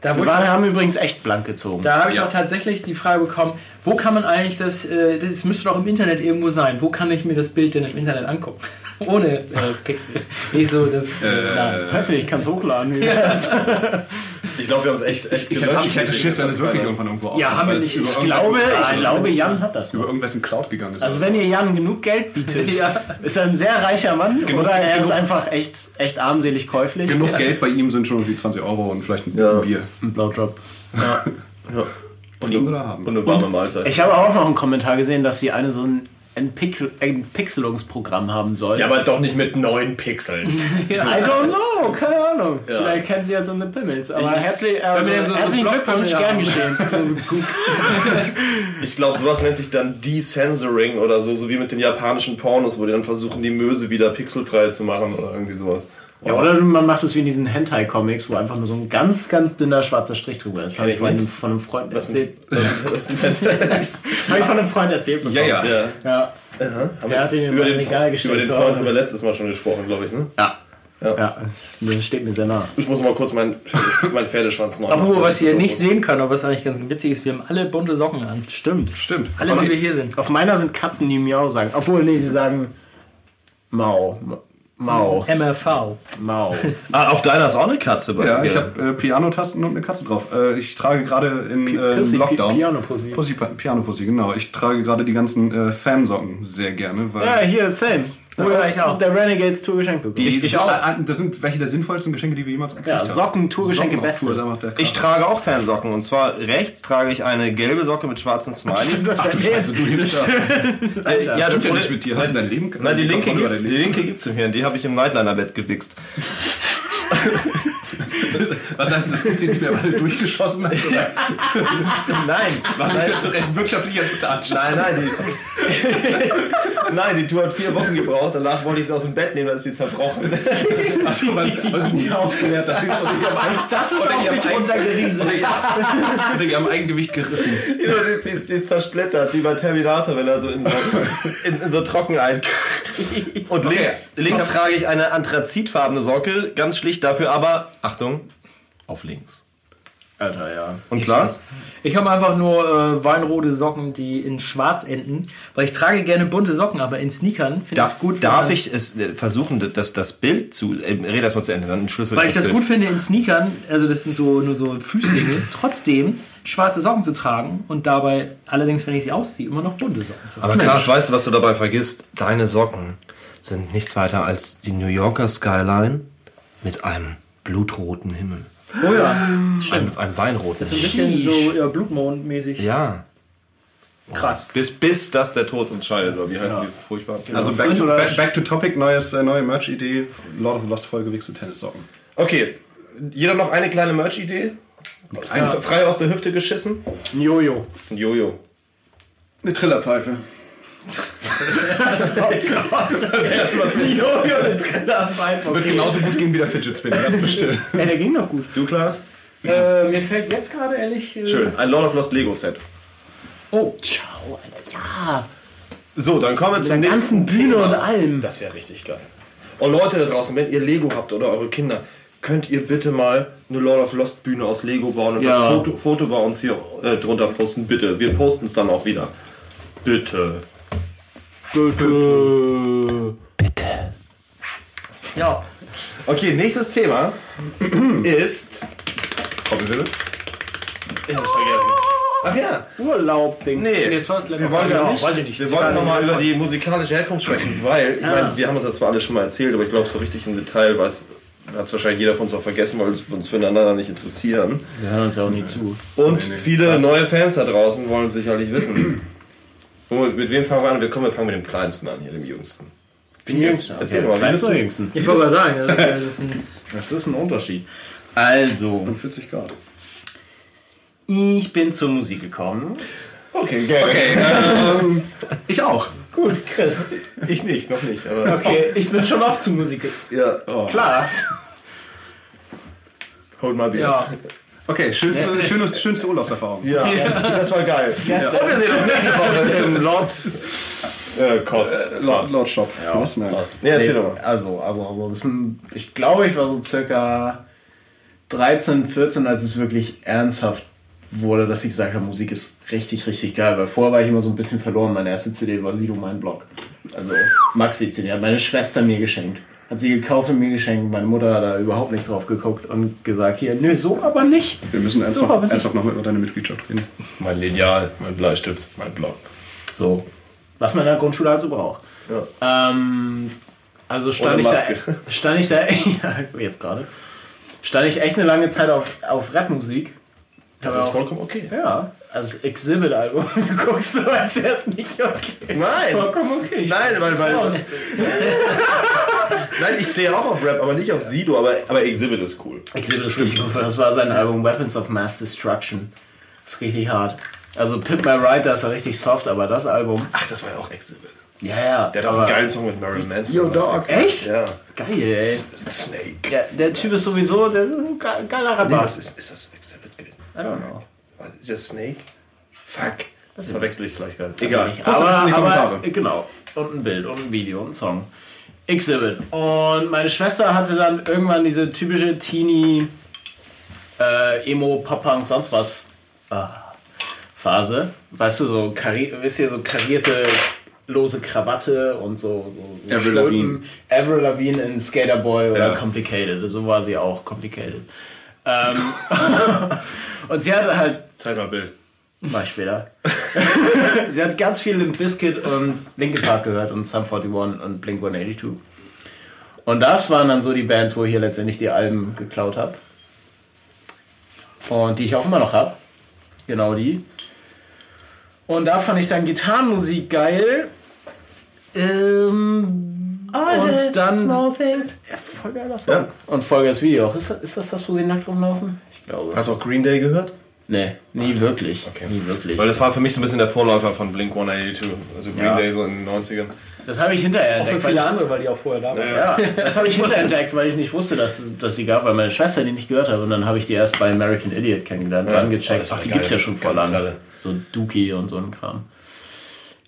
Da, Wir waren, haben übrigens echt blank gezogen. da habe ich Ja. auch tatsächlich die Frage bekommen, wo kann man eigentlich das, äh, das müsste doch im Internet irgendwo sein, wo kann ich mir das Bild denn im Internet angucken? Ohne äh, Pixel. Nicht so das. Äh. Weiß nicht, ich kann es hochladen. ich glaube, wir haben es echt, echt Ich hätte, ich hätte Schiss, wenn es wirklich irgendwann irgendwo Ja, haben wir nicht. Ich irgendwas- glaube, ich glaube, Jan hat das. über irgendwessen Cloud gegangen ist. Also wenn ihr Jan genug Geld bietet, Ja. ist er ein sehr reicher Mann Genug- oder er ist genug- einfach echt, echt armselig käuflich. genug Geld bei ihm sind schon irgendwie 20 Euro und vielleicht ein Ja. Bier. Ein Blowjob. Ja. Und oder haben. Und eine warme Mahlzeit. Ich habe auch noch einen Kommentar gesehen, dass sie eine so ein Entpixelungsprogramm haben soll. ja, aber doch nicht mit neun Pixeln. I don't know, keine Ahnung. Vielleicht kennen sie ja so eine Pimmels. Aber herzlich, also, so- so herzlichen Blockpimmel Glückwunsch, gern geschehen. Ich glaube, sowas nennt sich dann Desensoring oder so, so wie mit den japanischen Pornos, wo die dann versuchen, die Möse wieder pixelfrei zu machen oder irgendwie sowas. Ja, oder man macht es wie in diesen Hentai-Comics, wo einfach nur so ein ganz, ganz dünner schwarzer Strich drüber ist. Habe ich ich von, von einem Freund Was erzählt. Habe ich von einem Freund erzählt bekommen. Ja, ja. ja. ja. Der hat den Über den, Regal über gestellt den zu Freund haben wir letztes Mal schon gesprochen, glaube ich. Ne? Ja. Ja. Ja, das, steht mir sehr nah. Ich muss mal kurz meinen mein Pferdeschwanz noch Apropos, machen. was ihr nicht sehen könnt, aber was eigentlich ganz witzig ist, wir haben alle bunte Socken an. Stimmt. Stimmt. Alle, die wir hier sind. Auf meiner sind Katzen, die Miau sagen. Obwohl, nee, sie sagen Mau. Mau. MRV. Mau. Ah, auf deiner ist auch eine Katze bei Ja, ich habe äh, Pianotasten und eine Katze drauf. Äh, ich trage gerade in äh, Pussy, Lockdown. Pi- Piano-Pussy. Pussy, Pi- Piano-Pussy, genau. Ich trage gerade die ganzen äh, Fansocken sehr gerne, weil Ja, hier, same. Ja, ich auch. Der Renegades Tour geschenkt bekommen. die, ich so- auch. äh, das sind welche der sinnvollsten Geschenke, die wir jemals gekriegt Ja, haben. Socken, Tourgeschenke, beste. Tour Ich trage auch Fansocken und zwar rechts trage ich eine gelbe Socke mit schwarzen Smileys. das Ach du Scheiße, du lebst da. Äh, ja, Stimmt ja nicht mit dir. Hast du dein Leben Nein, die linke, die linke gibt's mir, die habe ich im Nightliner-Bett gewichst. Was heißt, es gibt sie nicht mehr, weil du durchgeschossen hast? Oder Nein, war nicht mehr zu retten wirtschaftlicher Tutatsch? nein, nein. Die, nein, die Tour hat vier Wochen gebraucht. Danach wollte ich sie aus dem Bett nehmen, dann ist sie zerbrochen. Weil, weil sie nie ausgelernt dass sie es oder ihrem Das ist auch ihrem nicht ihr- oder ihrem Eigengewicht gerissen. sie, ist, sie, ist, sie ist zersplittert, wie bei Terminator, wenn er so in so, in, in so Trockeneis. Und links, links trage ich eine anthrazitfarbene Socke, ganz schlicht dafür, aber Achtung, auf links. Alter, ja. Und Klaas? Ich habe einfach nur äh, weinrote Socken, die in schwarz enden, weil ich trage gerne bunte Socken, aber in Sneakern finde ich es gut. darf ich es äh, versuchen, das, das Bild zu. Äh, rede erst mal zu Ende, dann Schlüssel. Weil ich das gut finde, in Sneakern, also das sind so nur so Füßlinge, trotzdem schwarze Socken zu tragen und dabei, allerdings, wenn ich sie ausziehe, immer noch bunte Socken zu tragen. Aber Klaas, weißt du, was du dabei vergisst? Deine Socken sind nichts weiter als die New Yorker Skyline mit einem blutroten Himmel. Oh ja, Ein, ein weinroten so ein bisschen so ja, Blutmond-mäßig. Ja. Krass. Bis, bis das der Tod uns scheidet, oder wie heißen die furchtbar? Also back to, back, back to topic, neues, äh, neue Merch-Idee. Lord of the Lost Folge, wichse Tennissocken. Okay, jeder noch eine kleine Merch-Idee? Ein, frei aus der Hüfte geschissen? Ein Jojo. Ein Jojo. Eine Trillerpfeife. Das erste Mal für Jojo, den Trillerpfeife. Wird genauso gut gehen wie der Fidget Spinner, das bestimmt. Ja, der ging doch gut. Du, Klaas? Äh, mir fällt jetzt gerade ehrlich. Äh, Schön. Ein Lord of Lost Lego-Set. Oh, ciao, Alter. Ja. So, dann kommen wir zum der nächsten ganzen Bühne und allem. Das wäre richtig geil. Und Leute da draußen, wenn ihr Lego habt oder eure Kinder, könnt ihr bitte mal eine Lord of Lost Bühne aus Lego bauen und Ja. das Foto, Foto bei uns hier äh, drunter posten. Bitte. Wir posten es dann auch wieder. Bitte. Bitte. Ja. Okay, nächstes Thema ist. Trommelwirbel. Ich hab's vergessen. Ach ja, Urlaub-Ding. Nee. Jetzt war's wir wollen ja nicht. Weiß ich nicht. Wir egal. nochmal über die musikalische Herkunft sprechen, weil, ich meine, wir haben uns das zwar alle schon mal erzählt, aber ich glaube, so richtig im Detail weiß, hat es wahrscheinlich jeder von uns auch vergessen, weil wir uns füreinander nicht interessieren. Wir hören uns ja auch nie zu. Und viele neue Fans da draußen wollen sicherlich wissen. Und mit wem fangen wir an? Wir, kommen, wir fangen mit dem Kleinsten an, hier dem Jüngsten. Jüngsten. Erzähl mal, wie Kleinsten bist oder jüngsten? Ich wollte mal sagen, das ist, ja- das ist ein Das ist ein Unterschied. Also, 40 Grad. ich bin zur Musik gekommen. Okay, geil. ähm, ich auch. gut, Chris. Ich nicht, noch nicht. Aber Okay, ich bin schon oft zu Musik. ja, Klaas. hold mal Bier. Ja. Okay, schönste, schönste, schönste Urlaubserfahrung. Ja, das, das war geil. Und wir sehen uns nächste Woche im Lord äh, Kost. Lord, Lord Shop. Was? Nein. Nee, erzähl doch mal. Also, also, also das, ein- ich glaube, ich war so circa 13, 14, als es wirklich ernsthaft wurde, dass ich gesagt habe, Musik ist richtig, richtig geil. Weil vorher war ich immer so ein bisschen verloren. Meine erste CD war Sido, mein Blog. Also Maxi-CD hat meine Schwester mir geschenkt. Hat sie gekauft und mir geschenkt. Meine Mutter hat da überhaupt nicht drauf geguckt und gesagt, hier, nö, so aber nicht. Wir müssen So, ernsthaft, aber nicht. ernsthaft noch über deine Mitgliedschaft reden. Mein Lineal, mein Bleistift, mein Block. So. Was man in der Grundschule also braucht. Ähm, also stand ich, da, stand ich da, ja, jetzt gerade, stand ich echt eine lange Zeit auf, auf Rapmusik. Das ist auch- vollkommen okay. Ja, also das Exhibit-Album. Du guckst so, als wäre es nicht okay. Nein. Vollkommen okay. Nein, weil, weil. Nein, ich stehe auch auf Rap, aber nicht auf Sido, aber, aber Exhibit ist cool. Exhibit ist richtig gut. Das war sein Album Weapons of Mass Destruction. Das ist richtig hart. Also Pimp My Ride, da ist er richtig soft, aber das Album. Ach, das war ja auch Exhibit. Ja, ja. Der hat auch einen geilen Song mit Marilyn Manson. Yo. Dogs. Echt? Ja. Geil, ey. Snake. Der, der Typ ist sowieso der ein ge- geiler Nee, Rapper. was ist, ist das Exhibit gewesen? I don't know. Was, Ist das Snake? Fuck. Das verwechsel ich vielleicht gerade. Egal. Nicht. Post Aber, das in die aber Kommentare. genau. Und ein Bild und ein Video und ein Song. Exhibit. Und meine Schwester hatte dann irgendwann diese typische Teenie äh, Emo, Pop-Punk, sonst was ah, Phase. Weißt du, so, kari wisst ihr, so karierte lose Krawatte und so, so, so Avril. Lavigne. Avril Lavigne in Skaterboy oder Ja. Complicated. So war sie auch, Complicated. Ähm, und sie hatte halt Zeig mal Bild. Ich später. Sie hat ganz viel Limp Bizkit und Linkin Park gehört und Sum 41 und Blink 182. Und das waren dann so die Bands, wo ich hier letztendlich die Alben geklaut habe. Und die ich auch immer noch habe. Genau die. Und da fand ich dann Gitarrenmusik geil. Ähm, Und dann. Small things. Ja, voll geiler Song. Ja. Und voll geiles Video auch. Ist das, ist das das, wo sie nackt rumlaufen? Ich glaube. Hast du auch Green Day gehört? Nee, nie wirklich. Okay. Nie wirklich. Weil das war für mich so ein bisschen der Vorläufer von Blink 182. Also Green Ja. Day so in den 90ern. Das habe ich hinterher Auch für entdeckt. viele andere, weil die auch vorher da waren. Ja, das habe ich hinterher entdeckt, weil ich nicht wusste, dass, dass sie gab, weil meine Schwester die nicht gehört hat. Und dann habe ich die erst bei American Idiot kennengelernt, Ja. dann gecheckt. Ach, die gibt es ja schon voll geile lange. So Dookie und so ein Kram.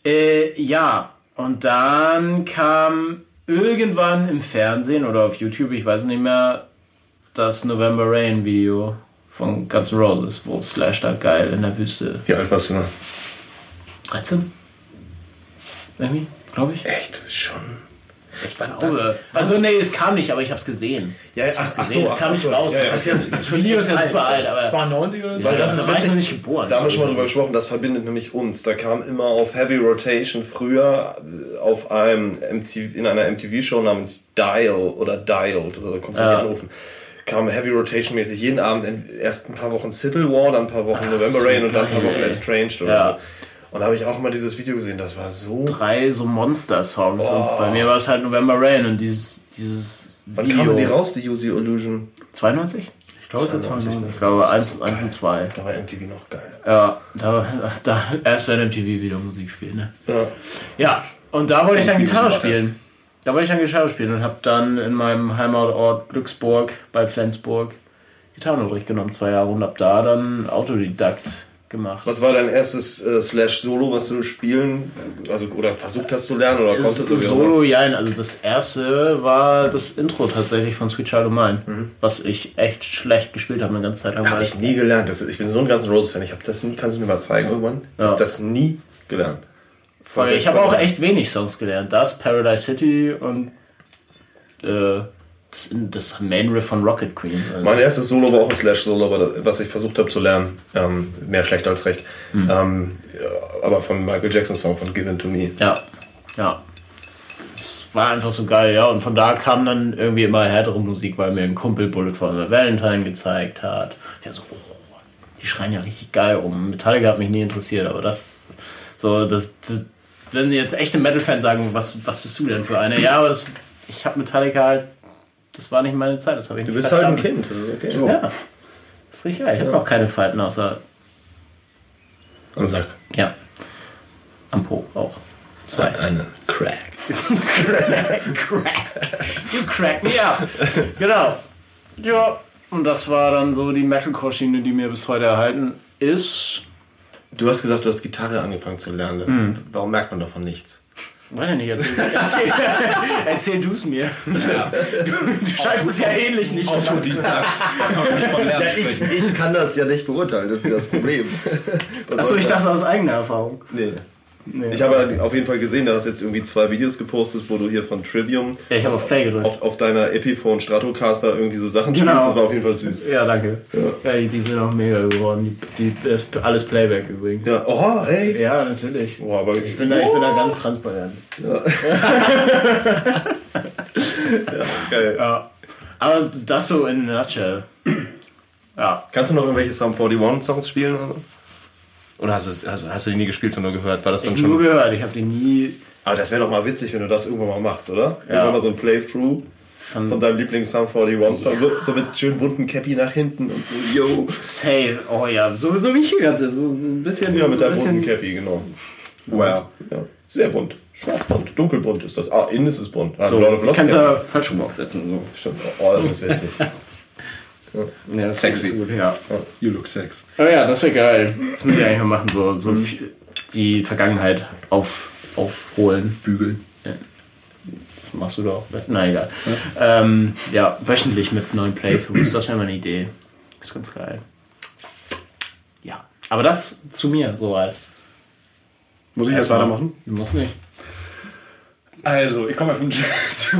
Äh, ja, und dann kam irgendwann im Fernsehen oder auf YouTube, ich weiß nicht mehr, das November Rain Video von Guns N' Roses, wo Slash da geil in der Wüste. Wie alt warst du noch? 13? Irgendwie, glaube ich. Echt? Schon. Ich glaube. Also, nee, es kam nicht, aber ich habe es gesehen. Ja, Ich hab's gesehen, es kam nicht raus. Ja, ja. Das, ist ja, das Turnier ist ja super alt, aber 92 oder so? Weil das da ist war ich noch nicht geboren. Da haben wir schon mal drüber gesprochen, das verbindet nämlich uns. Da kam immer auf Heavy Rotation früher äh, auf einem MTV, in einer MTV-Show namens Dial oder Dialed, oder konntest du Ja. nicht anrufen, kam Heavy Rotation mäßig jeden Abend erst ein paar Wochen Civil War, dann ein paar Wochen November so Rain und dann ein paar Wochen. Estranged oder Ja. so. Und da habe ich auch mal dieses Video gesehen, das war so. drei so Monster-Songs. Und bei mir war es halt November Rain und dieses, dieses Wann Video. kamen die raus, die Use Illusion? 92? Ich glaube, es war 92, 92. ne? Ich glaube, 1, 1 und 2. Da war MTV noch geil. Ja, da, da erst wenn MTV wieder Musik spielt, ne? Ja. Ja, und da wollte ich dann Gitarre spielen. Da wollte ich dann Gitarre spielen und habe dann in meinem Heimatort Glücksburg bei Flensburg Gitarrenunterricht genommen, zwei Jahre und habe da dann Autodidakt gemacht. Was war dein erstes äh, Slash-Solo, was du spielen, also oder versucht hast zu lernen oder Das konntest du? Solo, ja, also das erste war das Intro tatsächlich von Sweet Child O' Mine, was ich echt schlecht gespielt habe eine ganze Zeit lang. Habe ich nie gelernt. Das, ich bin so ein ganzen Rose-Fan. Ich habe das nie, kannst du mir mal zeigen irgendwann? Ich Ja. habe das nie gelernt. Voll, ich habe auch echt wenig Songs gelernt. Das, Paradise City und äh, das, das Main Riff von Rocket Queen. Also, Mein erstes Solo war auch ein Slash-Solo, aber was ich versucht habe zu lernen, ähm, mehr schlecht als recht. Hm. Ähm, aber von Michael Jackson Song von Given to Me. ja, ja. Es war einfach so geil, ja. Und von da kam dann irgendwie immer härtere Musik, weil mir ein Kumpel Bullet for the Valentine gezeigt hat. Ja, so, oh, die schreien ja richtig geil rum. Metallica hat mich nie interessiert, aber das, so, das, das wenn jetzt echte Metal-Fans sagen, was, was bist du denn für eine? Ja, aber das, ich habe Metallica halt, das war nicht meine Zeit, das habe ich Du nicht bist halt ein verstanden. Kind, das ist okay. Ja, das ist richtig. Ich habe noch keine Falten außer, Am Sack. ja, am Po auch. Zwei. Eine Crack. You crack me up. genau. Ja, und das war dann so die Metalcore-Schiene, die mir bis heute erhalten ist. Du hast gesagt, du hast Gitarre angefangen zu lernen. Hm. Warum merkt man davon nichts? Weiß ich nicht, erzähl, erzähl, erzähl du es mir. Du, du scheinst es ja ähnlich nicht. Autodidakt. Da kann man nicht von Lernen sprechen. ich kann das ja nicht beurteilen, das ist das Problem. Achso, ich dachte aus eigener Erfahrung. Nee. Ich habe auf jeden Fall gesehen, du hast jetzt irgendwie zwei Videos gepostet, wo du hier von Trivium Ja, ich habe auf Play gedrückt. auf, auf deiner Epiphone Stratocaster irgendwie so Sachen Genau. spielst. Das war auf jeden Fall süß. Ja, danke. Ja, die, die sind auch mega geworden. Die, die, das ist alles Playback übrigens. Ja, oh, hey. Ja, natürlich. Oh, aber Ich bin, da, ich bin da ganz transparent. geil. Ja. Aber das so in a nutshell. Ja. Kannst du noch irgendwelche Sum 41 Songs spielen? Oder, so? Oder hast, du, hast, hast du die nie gespielt, sondern nur gehört? War das dann Ich nur schon? gehört, ich habe die nie. Aber das wäre doch mal witzig, wenn du das irgendwann mal machst, oder? Ja. Irgendwann mal so ein Playthrough von deinem Lieblings Sum 41 Song. So, so mit schön bunten Cappy nach hinten und so, yo. Safe. Oh ja, sowieso wie ich hier ganze. So, so ein bisschen. Ja, mit so ein deinem bunten. Cappy, genau. Wow. Ja. Sehr bunt. Schwarzbunt, dunkelbunt ist das. Ah, innen ist es bunt. Ah, So, Lord of du Lost kannst ja falsch rum aufsetzen. So. Stimmt. Oh, das ist witzig. Ja, das Sexy. Gut, ja. You look sex. Oh ja, das wäre geil. Das würde ich eigentlich mal machen. So, so viel- die Vergangenheit auf, aufholen. Bügeln. Das machst du doch. Na egal. Ähm, ja, wöchentlich mit neuen Playthroughs. Das wäre mal eine Idee. Ist ganz geil. Ja. Aber das zu mir soweit. Muss ich jetzt weitermachen? Du musst nicht. Also, ich komme ja von Jazz. so,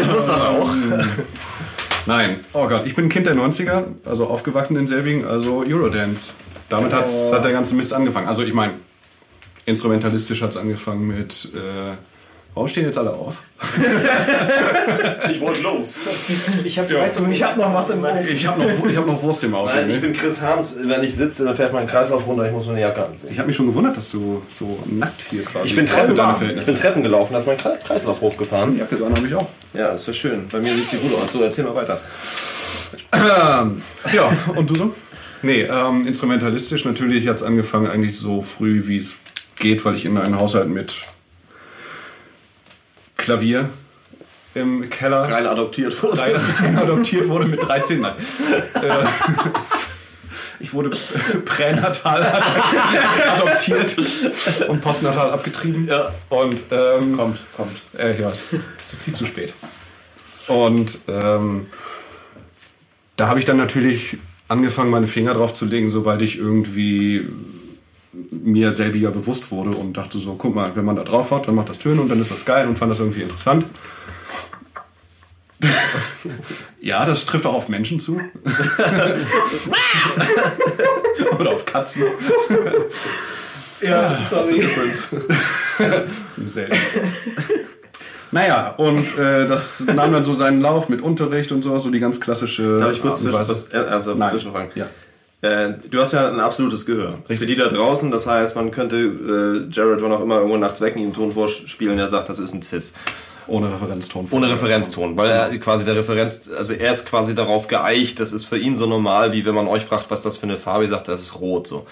ich muss dann auch. Nein. Oh Gott, ich bin ein Kind der 90er, also aufgewachsen in Selbigen, also Eurodance. Damit hat's, hat der ganze Mist angefangen. Also ich meine, instrumentalistisch hat es angefangen mit äh, Warum stehen jetzt alle auf? Ich wollte los. Ich habe Ich habe noch was im Ofen. Ich habe noch, ich hab noch Wurst im Auto. Nein, ich ne? bin Chris Harms. Wenn ich sitze, dann fährt mein Kreislauf runter. Ich muss meine Jacke anziehen. Ich habe mich schon gewundert, dass du so nackt hier quasi Ich bin Treppen, ich bin. Treppen gelaufen, da ist mein Kre- Kreislauf hochgefahren. Die Jacke dran habe ich auch. Ja, ist ja schön. Bei mir sieht sie gut aus. So, erzähl mal weiter. Ähm, ja, und du so? Nee, ähm, instrumentalistisch natürlich hat es angefangen eigentlich so früh, wie es geht, weil ich in einem Haushalt mit Klavier im Keller Rein adoptiert wurde. rein adoptiert wurde mit 13. Nein. Äh, ich wurde pränatal adoptiert und postnatal abgetrieben. Ja. Und ähm, Kommt, kommt. äh, ich weiß, es ist viel zu spät. Und ähm, da habe ich dann natürlich angefangen, meine Finger drauf zu legen, sobald ich irgendwie mir selbiger bewusst wurde und dachte so, guck mal, wenn man da drauf hat, dann macht das Töne und dann ist das geil und fand das irgendwie interessant. ja, das trifft auch auf Menschen zu. Oder auf Katzen. Ja, sorry. Selten. Naja, und äh, das nahm dann so seinen Lauf mit Unterricht und sowas, so die ganz klassische. Darf ich kurz Art und zwischen, Weise. was, äh, ernsthaft Nein. zwischenfragen? Ja. Äh, du hast ja ein absolutes Gehör. Für die da draußen, das heißt, man könnte äh, Jared, wann auch immer, irgendwo nachts wecken, ihm einen Ton vorspielen, der sagt, das ist ein Cis. Ohne Referenzton. Ohne Referenzton, weil er quasi der Referenz, also er ist quasi darauf geeicht, das ist für ihn so normal, wie wenn man euch fragt, was das für eine Farbe ist, sagt, das ist rot, so.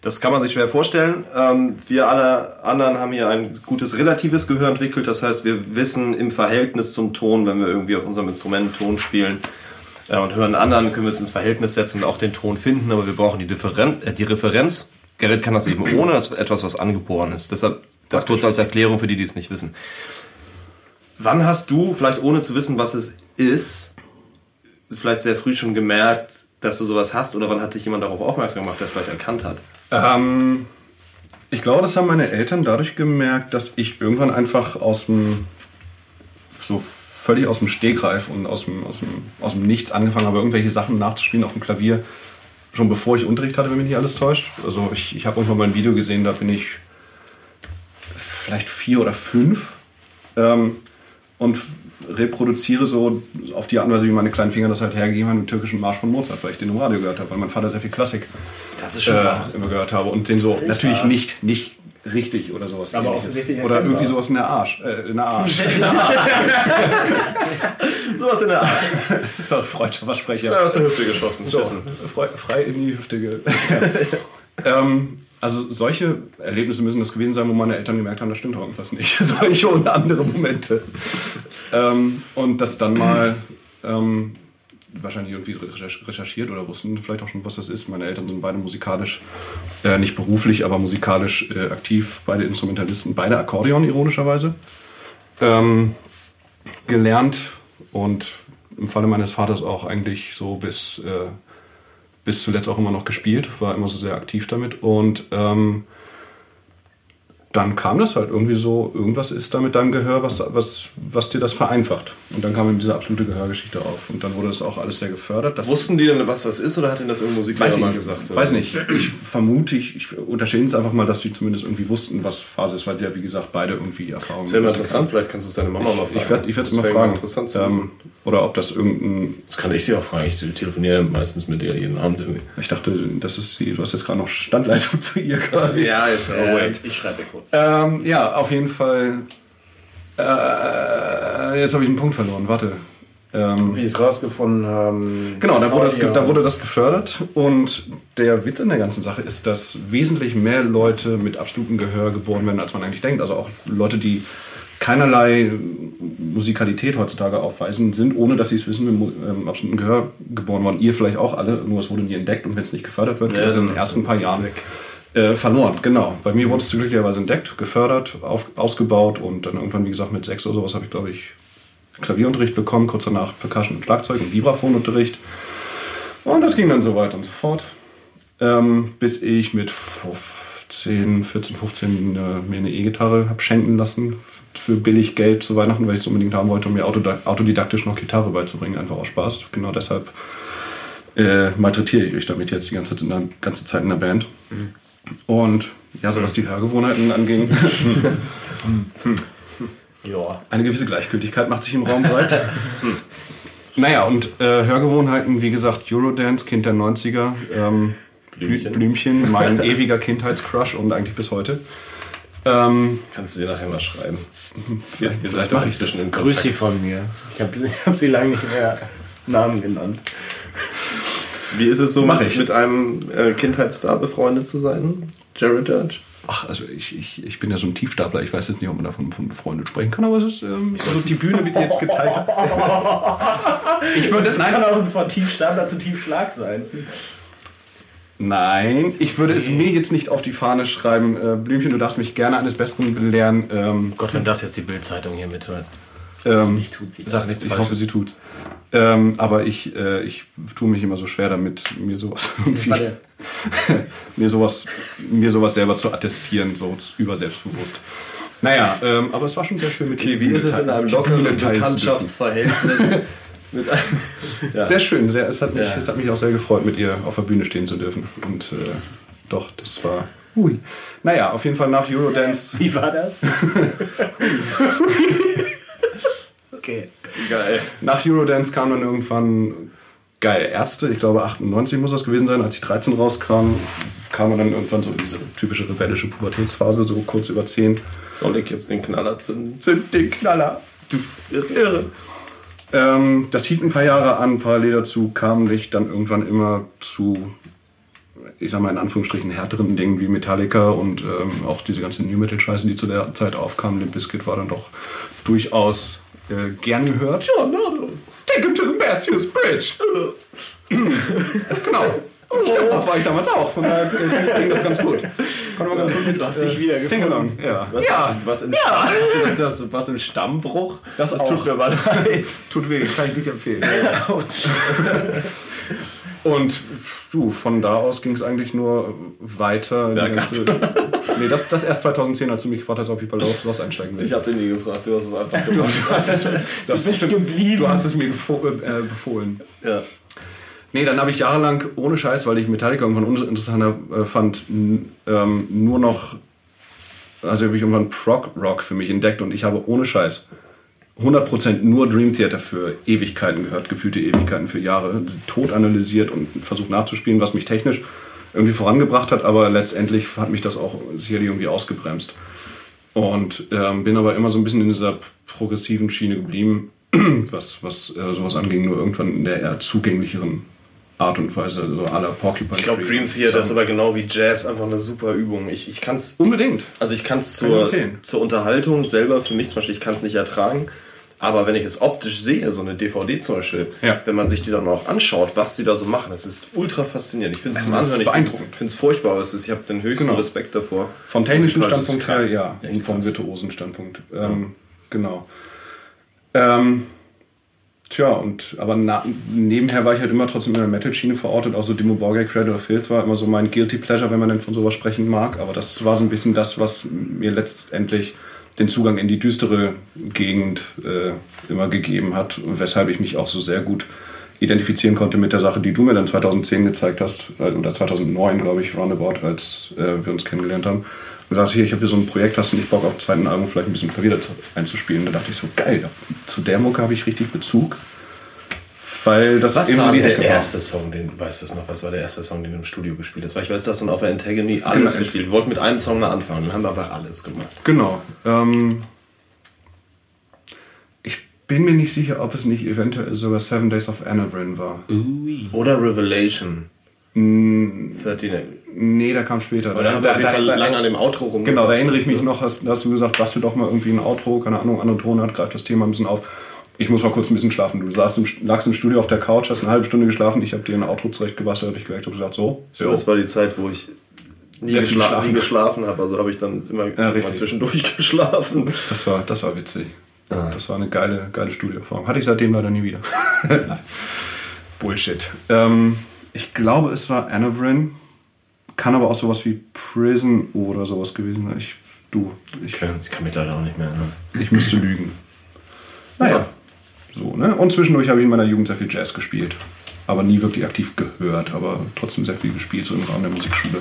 Das kann man sich schwer vorstellen. Ähm, wir alle anderen haben hier ein gutes relatives Gehör entwickelt. Das heißt, wir wissen im Verhältnis zum Ton, wenn wir irgendwie auf unserem Instrument Ton spielen äh, und hören anderen, können wir es ins Verhältnis setzen und auch den Ton finden. Aber wir brauchen die, Differen äh, die Referenz. Gerrit kann das eben ohne, das ist etwas, was angeboren ist. Deshalb das kurz als Erklärung für die, die es nicht wissen. Wann hast du, vielleicht ohne zu wissen, was es ist, vielleicht sehr früh schon gemerkt, dass du sowas hast? Oder wann hat dich jemand darauf aufmerksam gemacht, der vielleicht erkannt hat? Ähm, ich glaube, das haben meine Eltern dadurch gemerkt, dass ich irgendwann einfach aus dem, so völlig aus dem Stegreif und aus dem, aus dem, aus dem Nichts angefangen habe, irgendwelche Sachen nachzuspielen auf dem Klavier, schon bevor ich Unterricht hatte, wenn mich nicht alles täuscht. Also ich, ich habe irgendwann mal ein Video gesehen, da bin ich vielleicht vier oder fünf ähm, und reproduziere so auf die Art und Weise, wie meine kleinen Finger das halt hergegeben haben, den türkischen Marsch von Mozart, weil ich den im Radio gehört habe, weil mein Vater sehr viel Klassik Das ist äh, immer gehört habe und den so natürlich nicht nicht richtig oder sowas Aber offensichtlich oder irgendwie sowas in der Arsch äh, in der Arsch Sowas in der Art. so freudscher Versprecher Ja, aus der Hüfte geschossen. so, frei, frei in die Hüfte ge ähm, also solche Erlebnisse müssen das gewesen sein, wo meine Eltern gemerkt haben, das stimmt doch irgendwas nicht. solche und andere Momente. ähm, und das dann mal ähm, wahrscheinlich irgendwie recherch- recherchiert oder wussten vielleicht auch schon, was das ist. Meine Eltern sind beide musikalisch, äh, nicht beruflich, aber musikalisch äh, aktiv, beide Instrumentalisten, beide Akkordeon ironischerweise. Ähm, gelernt und im Falle meines Vaters auch eigentlich so bis, äh, bis zuletzt auch immer noch gespielt, war immer so sehr aktiv damit und ähm, dann kam das halt irgendwie so, irgendwas ist da mit deinem Gehör, was, was, was dir das vereinfacht. Und dann kam eben diese absolute Gehörgeschichte auf. Und dann wurde das auch alles sehr gefördert. Das Wussten die denn, was das ist, oder hat ihnen das irgendein Musiklehrer Weiß ich mal nicht. gesagt? Weiß nicht. Ich vermute, ich, ich unterstelle es einfach mal, dass sie zumindest irgendwie wussten, was Phase ist, weil sie ja, wie gesagt, beide irgendwie Erfahrungen mal mit Musik interessant, vielleicht kannst du es deine Mama mal haben. fragen. Ich werde ich werde es Das mal fragen. interessant zu ähm, oder ob das irgendein. Das kann ich sie auch fragen. Ich telefoniere meistens mit ihr jeden Abend irgendwie. Ich dachte, das ist die, du hast jetzt gerade noch Standleitung zu ihr quasi. Ja, jetzt. Oh, wait. Ich schreibe kurz. Ähm, ja, auf jeden Fall. Äh, jetzt habe ich einen Punkt verloren. Warte. Ähm, Wie es rausgefunden haben. Genau, da wurde, das, da wurde das gefördert und der Witz in der ganzen Sache ist, dass wesentlich mehr Leute mit absolutem Gehör geboren werden, als man eigentlich denkt. Also auch Leute, die keinerlei Musikalität heutzutage aufweisen, sind, ohne dass sie es wissen, mit ähm, absolutem Gehör geboren worden. Ihr vielleicht auch alle, nur es wurde nie entdeckt und wenn es nicht gefördert wird, Ja, ist es in den ersten paar Jahren weg. Äh, verloren. Genau. Bei mir wurde es glücklicherweise entdeckt, gefördert, auf, ausgebaut und dann irgendwann, wie gesagt, mit sechs oder sowas habe ich, glaube ich, Klavierunterricht bekommen, kurz danach Percussion und Schlagzeug und Vibraphonunterricht. Und das ging dann so weiter und so fort. Ähm, bis ich mit 15, 14, 15 äh, mir eine E-Gitarre habe schenken lassen für billig Geld zu Weihnachten, weil ich es unbedingt haben wollte, um mir autodidaktisch noch Gitarre beizubringen, einfach aus Spaß. Genau deshalb äh, malträtiere ich euch damit jetzt die ganze, ganze Zeit in der Band. Und ja, so was die Hörgewohnheiten anging. Ja. Eine gewisse Gleichgültigkeit macht sich im Raum breit. hm. Naja, und äh, Hörgewohnheiten, wie gesagt, Eurodance, Kind der 90er, ähm, Blümchen. Blümchen, mein ewiger Kindheitscrush und eigentlich bis heute. Ähm, Kannst du dir nachher mal schreiben. ja, Ihr seid mach doch ich in Grüß sie von mir. Ich habe ich hab sie lange nicht mehr Namen genannt. Wie ist es so, Mach mit, ich. mit einem äh, Kindheitsstar befreundet zu sein? Jared Dutch? Ach, also ich, ich, ich bin ja so ein Tiefstapler. Ich weiß jetzt nicht, ob man davon von befreundet sprechen kann, aber es ist ähm, also die Bühne wird jetzt geteilt. Ich würde es nein, kann auch von Tiefstapler zu Tiefschlag sein. nein, ich würde es mir jetzt nicht auf die Fahne schreiben. Äh, Blümchen, du darfst mich gerne eines Besseren belehren. Ähm, Gott, wenn das jetzt die Bildzeitung hier mithört. ähm, Ich tut sie. Sag nichts ich Falsches. hoffe, sie tut. Ähm, aber ich, äh, ich tue mich immer so schwer damit, mir sowas irgendwie, Warte. mir sowas, mir sowas selber zu attestieren, so über selbstbewusst. Naja, ähm, aber es war schon sehr schön mit Okay, wie ist es in einem lockeren. Bekanntschaftsverhältnis mit einem... Ja. Sehr schön, sehr, es, hat mich, Ja. es hat mich auch sehr gefreut, mit ihr auf der Bühne stehen zu dürfen. Und äh, doch, das war. Ui. Naja, auf jeden Fall nach Eurodance. Wie war das? Okay. Geil. Nach Eurodance kam dann irgendwann geil Ärzte. Ich glaube 98 muss das gewesen sein, als ich 13 rauskam, kam man dann irgendwann so in diese typische rebellische Pubertätsphase, so kurz über 10. Soll ich jetzt den Knaller zünden? Zünd den Knaller. Du irre. Ähm, das hielt ein paar Jahre an. Parallel dazu kam ich dann irgendwann immer zu, ich sag mal in Anführungsstrichen, härteren Dingen wie Metallica und ähm, auch diese ganzen New Metal Scheiße, die zu der Zeit aufkamen. Limp Bizkit war dann doch durchaus äh, gern gehört. Take him to the Matthews Bridge. genau. Und Stimmbruch war ich damals auch, von daher ging das ganz gut. Konnte man ganz gut mit, Du hast dich wieder Sing-along. Ja. Was, ja, was, im Stamm, das, was im Stammbruch? Das das tut mir aber leid. Tut weh, kann ich nicht empfehlen. Und du, von da aus ging es eigentlich nur weiter. Ganze- nee, das, das erst 2010, als du mich gefragt hast, ob ich bei Lost Lost einsteigen will. Ich habe den nie gefragt, du hast es einfach gemacht. Du hast es, du hast bist es, geblieben. Du hast es mir gefo äh, befohlen. ja. Nee, dann habe ich jahrelang ohne Scheiß, weil ich Metallica irgendwann uninteressanter äh, fand, ähm, nur noch, also habe ich irgendwann Prog Rock für mich entdeckt und ich habe ohne Scheiß 100% nur Dream Theater für Ewigkeiten gehört, gefühlte Ewigkeiten für Jahre, tot analysiert und versucht nachzuspielen, was mich technisch irgendwie vorangebracht hat, aber letztendlich hat mich das auch sicherlich irgendwie ausgebremst. Und ähm, bin aber immer so ein bisschen in dieser progressiven Schiene geblieben, was, was äh, sowas anging, nur irgendwann in der eher zugänglicheren Art und Weise, so la Porcupine Ich glaube. Dream Theater ist aber genau wie Jazz einfach eine super Übung. Ich, ich kann es Unbedingt. Also ich kann es Kann empfehlen. zur Unterhaltung selber für mich zum Beispiel, ich kann es nicht ertragen. Aber wenn ich es optisch sehe, so eine DVD zum Beispiel, Ja. wenn man sich die dann auch anschaut, was die da so machen, das ist ultra faszinierend. Ich finde es ist Anhören, ich beeindruckend. finde es furchtbar, aber es ist, ich habe den höchsten Genau. Respekt davor. Vom technischen Standpunkt her, ja. Echt Und vom krass. virtuosen Standpunkt. Ähm, Genau. Ähm, tja, und aber na, nebenher war ich halt immer trotzdem in der Metal-Schiene verortet. Auch so Dimo Borgay, Cradle of Filth war immer so mein Guilty Pleasure, wenn man denn von sowas sprechen mag. Aber das war so ein bisschen das, was mir letztendlich den Zugang in die düstere Gegend äh, immer gegeben hat. Weshalb ich mich auch so sehr gut identifizieren konnte mit der Sache, die du mir dann 2010 gezeigt hast, äh, oder 2009, glaube ich, roundabout, als äh, wir uns kennengelernt haben. Und gesagt, hier, ich habe hier so ein Projekt, hast du nicht Bock auf zweiten Album vielleicht ein bisschen Klavier einzuspielen? Da dachte ich so, geil, zu der Mucke habe ich richtig Bezug. Weil das Was eben war so die der Ecke war. erste Song, den, weißt du es noch, was war der erste Song, den du im Studio gespielt hast? Weil ich weiß, du hast dann auf der Antagony alles Genau. gespielt. Wir wollten mit einem Song mal anfangen, dann haben wir einfach alles gemacht. Genau. Ähm, ich bin mir nicht sicher, ob es nicht eventuell sogar Seven Days of Anavrin war. Oder Revelation. 13. Nee, der kam später. Aber da haben wir auf jeden Fall lange an dem Outro rum. Genau, da erinnere ich mich noch, hast, da hast du gesagt, bastel doch mal irgendwie ein Outro, keine Ahnung, andere Tonart, greift das Thema ein bisschen auf. Ich muss mal kurz ein bisschen schlafen. Du saßt im, lagst im Studio auf der Couch, hast eine halbe Stunde geschlafen, ich habe dir ein Outro zurechtgebastelt, habe ich gemerkt, habe gesagt, so, So, das war die Zeit, wo ich nie, Sehr geschla geschlafen. nie geschlafen habe. Also habe ich dann immer, immer richtig. zwischendurch geschlafen. Das war, das war witzig. Ah. Das war eine geile, geile Studioerfahrung. Hatte ich seitdem leider nie wieder. Bullshit. Ähm, ich glaube, es war Anavrin. Kann aber auch sowas wie Prison oder sowas gewesen sein. Ich, du, ich, Okay, ich kann mich leider auch nicht mehr erinnern. ich müsste lügen. Naja. So, ne? Und zwischendurch habe ich in meiner Jugend sehr viel Jazz gespielt. Aber nie wirklich aktiv gehört, aber trotzdem sehr viel gespielt, so im Rahmen der Musikschule.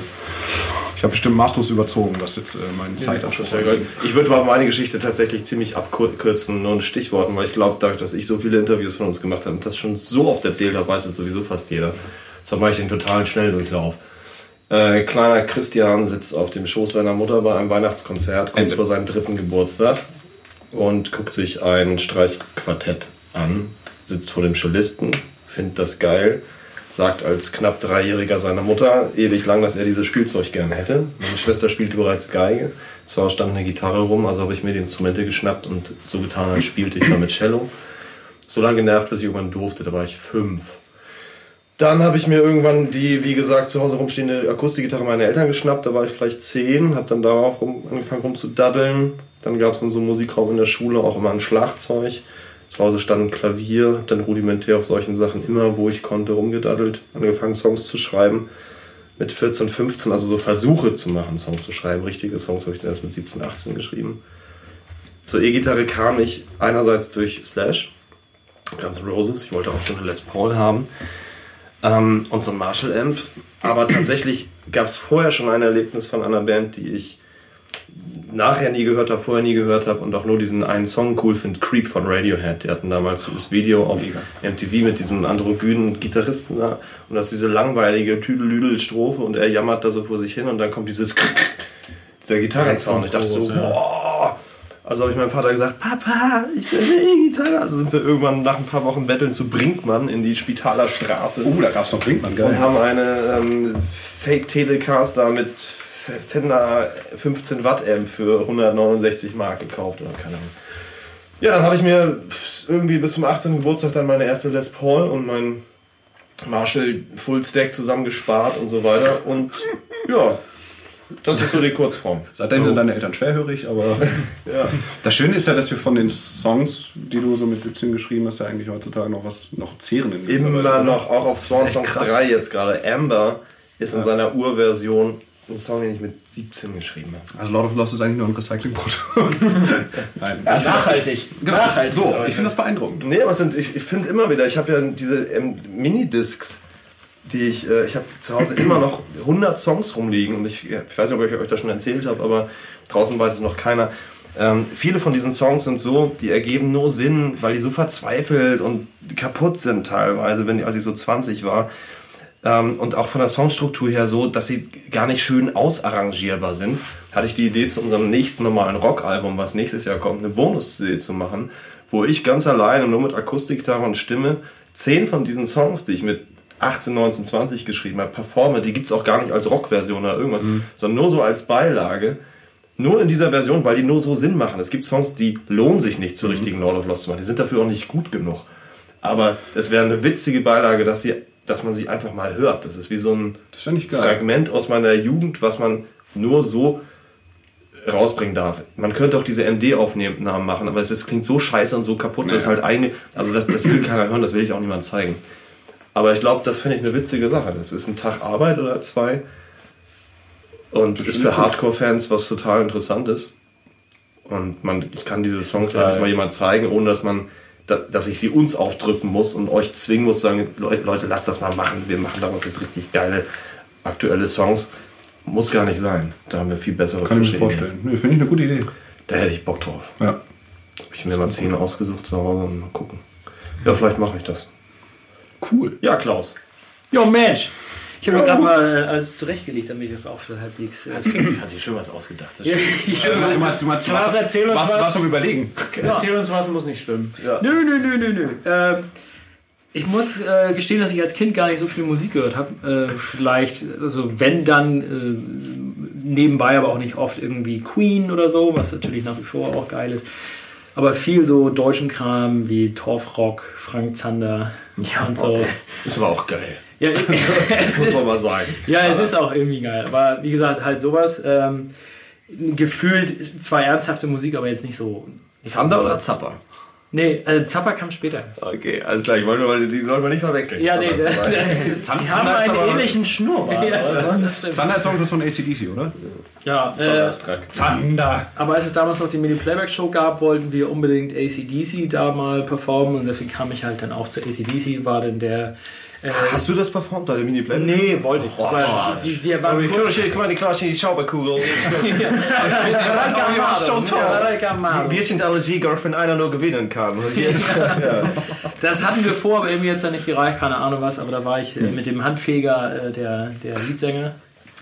Ich habe bestimmt maßlos überzogen, was jetzt äh, meine Sehr geil. Ich würde mal meine Geschichte tatsächlich ziemlich abkürzen, nur in Stichworten, weil ich glaube, dadurch, dass ich so viele Interviews von uns gemacht habe und das schon so oft erzählt habe, weiß es sowieso fast jeder. Deshalb mache ich den totalen Schnelldurchlauf. Äh, kleiner Christian sitzt auf dem Schoß seiner Mutter bei einem Weihnachtskonzert, kurz Ende. vor seinem dritten Geburtstag und guckt sich ein Streichquartett an, sitzt vor dem Cellisten, findet das geil, sagt als knapp Dreijähriger seiner Mutter ewig lang, dass er dieses Spielzeug gerne hätte. Meine Schwester spielte bereits Geige, zwar stand eine Gitarre rum, also habe ich mir die Instrumente geschnappt und so getan, als spielte ich damit Cello. So lange genervt, bis ich irgendwann durfte, da war ich fünf. Dann habe ich mir irgendwann die, wie gesagt, zu Hause rumstehende Akustikgitarre meiner Eltern geschnappt. Da war ich vielleicht zehn, habe dann darauf rum, angefangen rumzudaddeln. Dann gab es in so einem Musikraum in der Schule auch immer ein Schlagzeug. Zu Hause stand ein Klavier, dann rudimentär auf solchen Sachen immer, wo ich konnte, rumgedaddelt. Angefangen Songs zu schreiben. Mit 14, 15, also so Versuche zu machen, Songs zu schreiben. Richtige Songs habe ich dann erst mit 17, 18 geschrieben. Zur E-Gitarre kam ich einerseits durch Slash, N' Roses. Ich wollte auch so eine Les Paul haben ähm, und so ein Marshall Amp. Aber tatsächlich gab es vorher schon ein Erlebnis von einer Band, die ich nachher nie gehört habe, vorher nie gehört habe und auch nur diesen einen Song cool finde, Creep von Radiohead. Die hatten damals dieses Video auf MTV mit diesem androgynen Gitarristen da und das ist diese langweilige Tüdelüdel-Strophe und er jammert da so vor sich hin und dann kommt dieses dieser Gitarrensound. Ich dachte so, boah. Also habe ich meinem Vater gesagt, Papa, ich will eine E-Gitarre. Also sind wir irgendwann nach ein paar Wochen Betteln zu Brinkmann in die Spitaler Straße Oh, da gab es noch Brinkmann, geil. und haben eine ähm, Fake Telecaster mit Fender 15 Watt Amp für 169 Mark gekauft oder keine Ahnung. Ja, dann habe ich mir irgendwie bis zum 18. Geburtstag dann meine erste Les Paul und mein Marshall Full Stack zusammengespart und so weiter und ja, das ist so die Kurzform. Seitdem sind deine Eltern schwerhörig, aber Ja. das Schöne ist ja, dass wir von den Songs, die du so mit 17 geschrieben hast, ja eigentlich heutzutage noch was noch zehren in Weise, Immer oder? noch, auch auf Swan Songs krass. 3 jetzt gerade. Amber ist in seiner Urversion ein Song, den ich mit 17 geschrieben habe. Also Lord of Lost ist eigentlich nur ein Recyclingprodukt. Nein. Ja, nachhaltig. Genau. Nachhaltig. So, ich finde das beeindruckend. Nee, aber es sind, ich, ich finde immer wieder, ich habe ja diese ähm, Minidiscs, die ich, äh, ich habe zu Hause immer noch 100 Songs rumliegen und ich, ich weiß nicht, ob ich euch das schon erzählt habe, aber draußen weiß es noch keiner. Ähm, viele von diesen Songs sind so, die ergeben nur Sinn, weil die so verzweifelt und kaputt sind teilweise, wenn, als ich so 20 war. Ähm, und auch von der Songstruktur her so, dass sie gar nicht schön ausarrangierbar sind, hatte ich die Idee zu unserem nächsten normalen Rockalbum, was nächstes Jahr kommt, eine Bonus-CD zu machen, wo ich ganz alleine nur mit Akustikgitarre und Stimme zehn von diesen Songs, die ich mit 18, 19, 20 geschrieben habe, performe, die gibt es auch gar nicht als Rockversion oder irgendwas, sondern nur so als Beilage. Nur in dieser Version, weil die nur so Sinn machen. Es gibt Songs, die lohnen sich nicht zur richtigen Lord of Lost zu machen. Die sind dafür auch nicht gut genug. Aber es wäre eine witzige Beilage, dass, sie, dass man sie einfach mal hört. Das ist wie so ein Das. Fragment aus meiner Jugend, was man nur so rausbringen darf. Man könnte auch diese MD-Aufnahmen machen, aber es ist, klingt so scheiße und so kaputt, dass Ja. halt eine, also das, das will keiner hören, das will ich auch niemand zeigen. Aber ich glaube, das finde ich eine witzige Sache. Das ist ein Tag Arbeit oder zwei und ist für Hardcore-Fans was total Interessantes. Und man, ich kann diese Songs Total. endlich mal jemand zeigen, ohne dass man, dass ich sie uns aufdrücken muss und euch zwingen muss, sagen, Leute, lasst das mal machen. Wir machen daraus jetzt richtig geile aktuelle Songs. Muss gar nicht sein. Da haben wir viel bessere Kann ich mir vorstellen. Nee, finde ich eine gute Idee. Da hätte ich Bock drauf. Ja. Habe ich mir mal zehn ausgesucht zu Hause und mal gucken. Ja, vielleicht mache ich das. Cool. Ja, Klaus. Jo, Mensch. Ich habe mir gerade mal äh, alles zurechtgelegt, damit ich das auch für halbwegs. Äh, Hat sich schon was ausgedacht. Das ich Du meinst, du meinst, Klaus, erzähl uns was, was. was Überlegen. Erzähl uns was, muss nicht stimmen. Ja. Nö, nö, nö, nö, nö. Ähm, ich muss äh, gestehen, dass ich als Kind gar nicht so viel Musik gehört habe. Äh, vielleicht, also wenn dann äh, nebenbei, aber auch nicht oft irgendwie Queen oder so, was natürlich nach wie vor auch geil ist. Aber viel so deutschen Kram wie Torfrock, Frank Zander und so. ist aber auch geil. Ja, es Das muss ist, man mal sagen. ja, es ist auch irgendwie geil. Aber wie gesagt, halt sowas. Ähm, gefühlt zwar ernsthafte Musik, aber jetzt nicht so. Zander oder Zapper? Nee, äh, Zappa kam später. Okay, alles klar. Ich wollte, weil die sollen wir nicht verwechseln. Ja, nee, Zander, das, das, die haben einen ähnlichen Schnurrbart. aber sonst, Zander ist Song das von ACDC, oder? ja, äh. Zander. aber als es damals noch die Mini-Playback-Show gab, wollten wir unbedingt ACDC da mal performen und deswegen kam ich halt dann auch zu ACDC, war dann der Hast du das performt, deine Mini-Play? Nee, wollte ich. aber wir, wir waren Ich kann jetzt mal die Klasse in die Schauberkugel. schon toll. Bierchenallergie, wenn einer nur gewinnen kann. Das hatten wir vor, aber irgendwie jetzt ja nicht gereicht, keine Ahnung was, aber da war ich äh, mit dem Handfeger äh, der, der Leadsänger.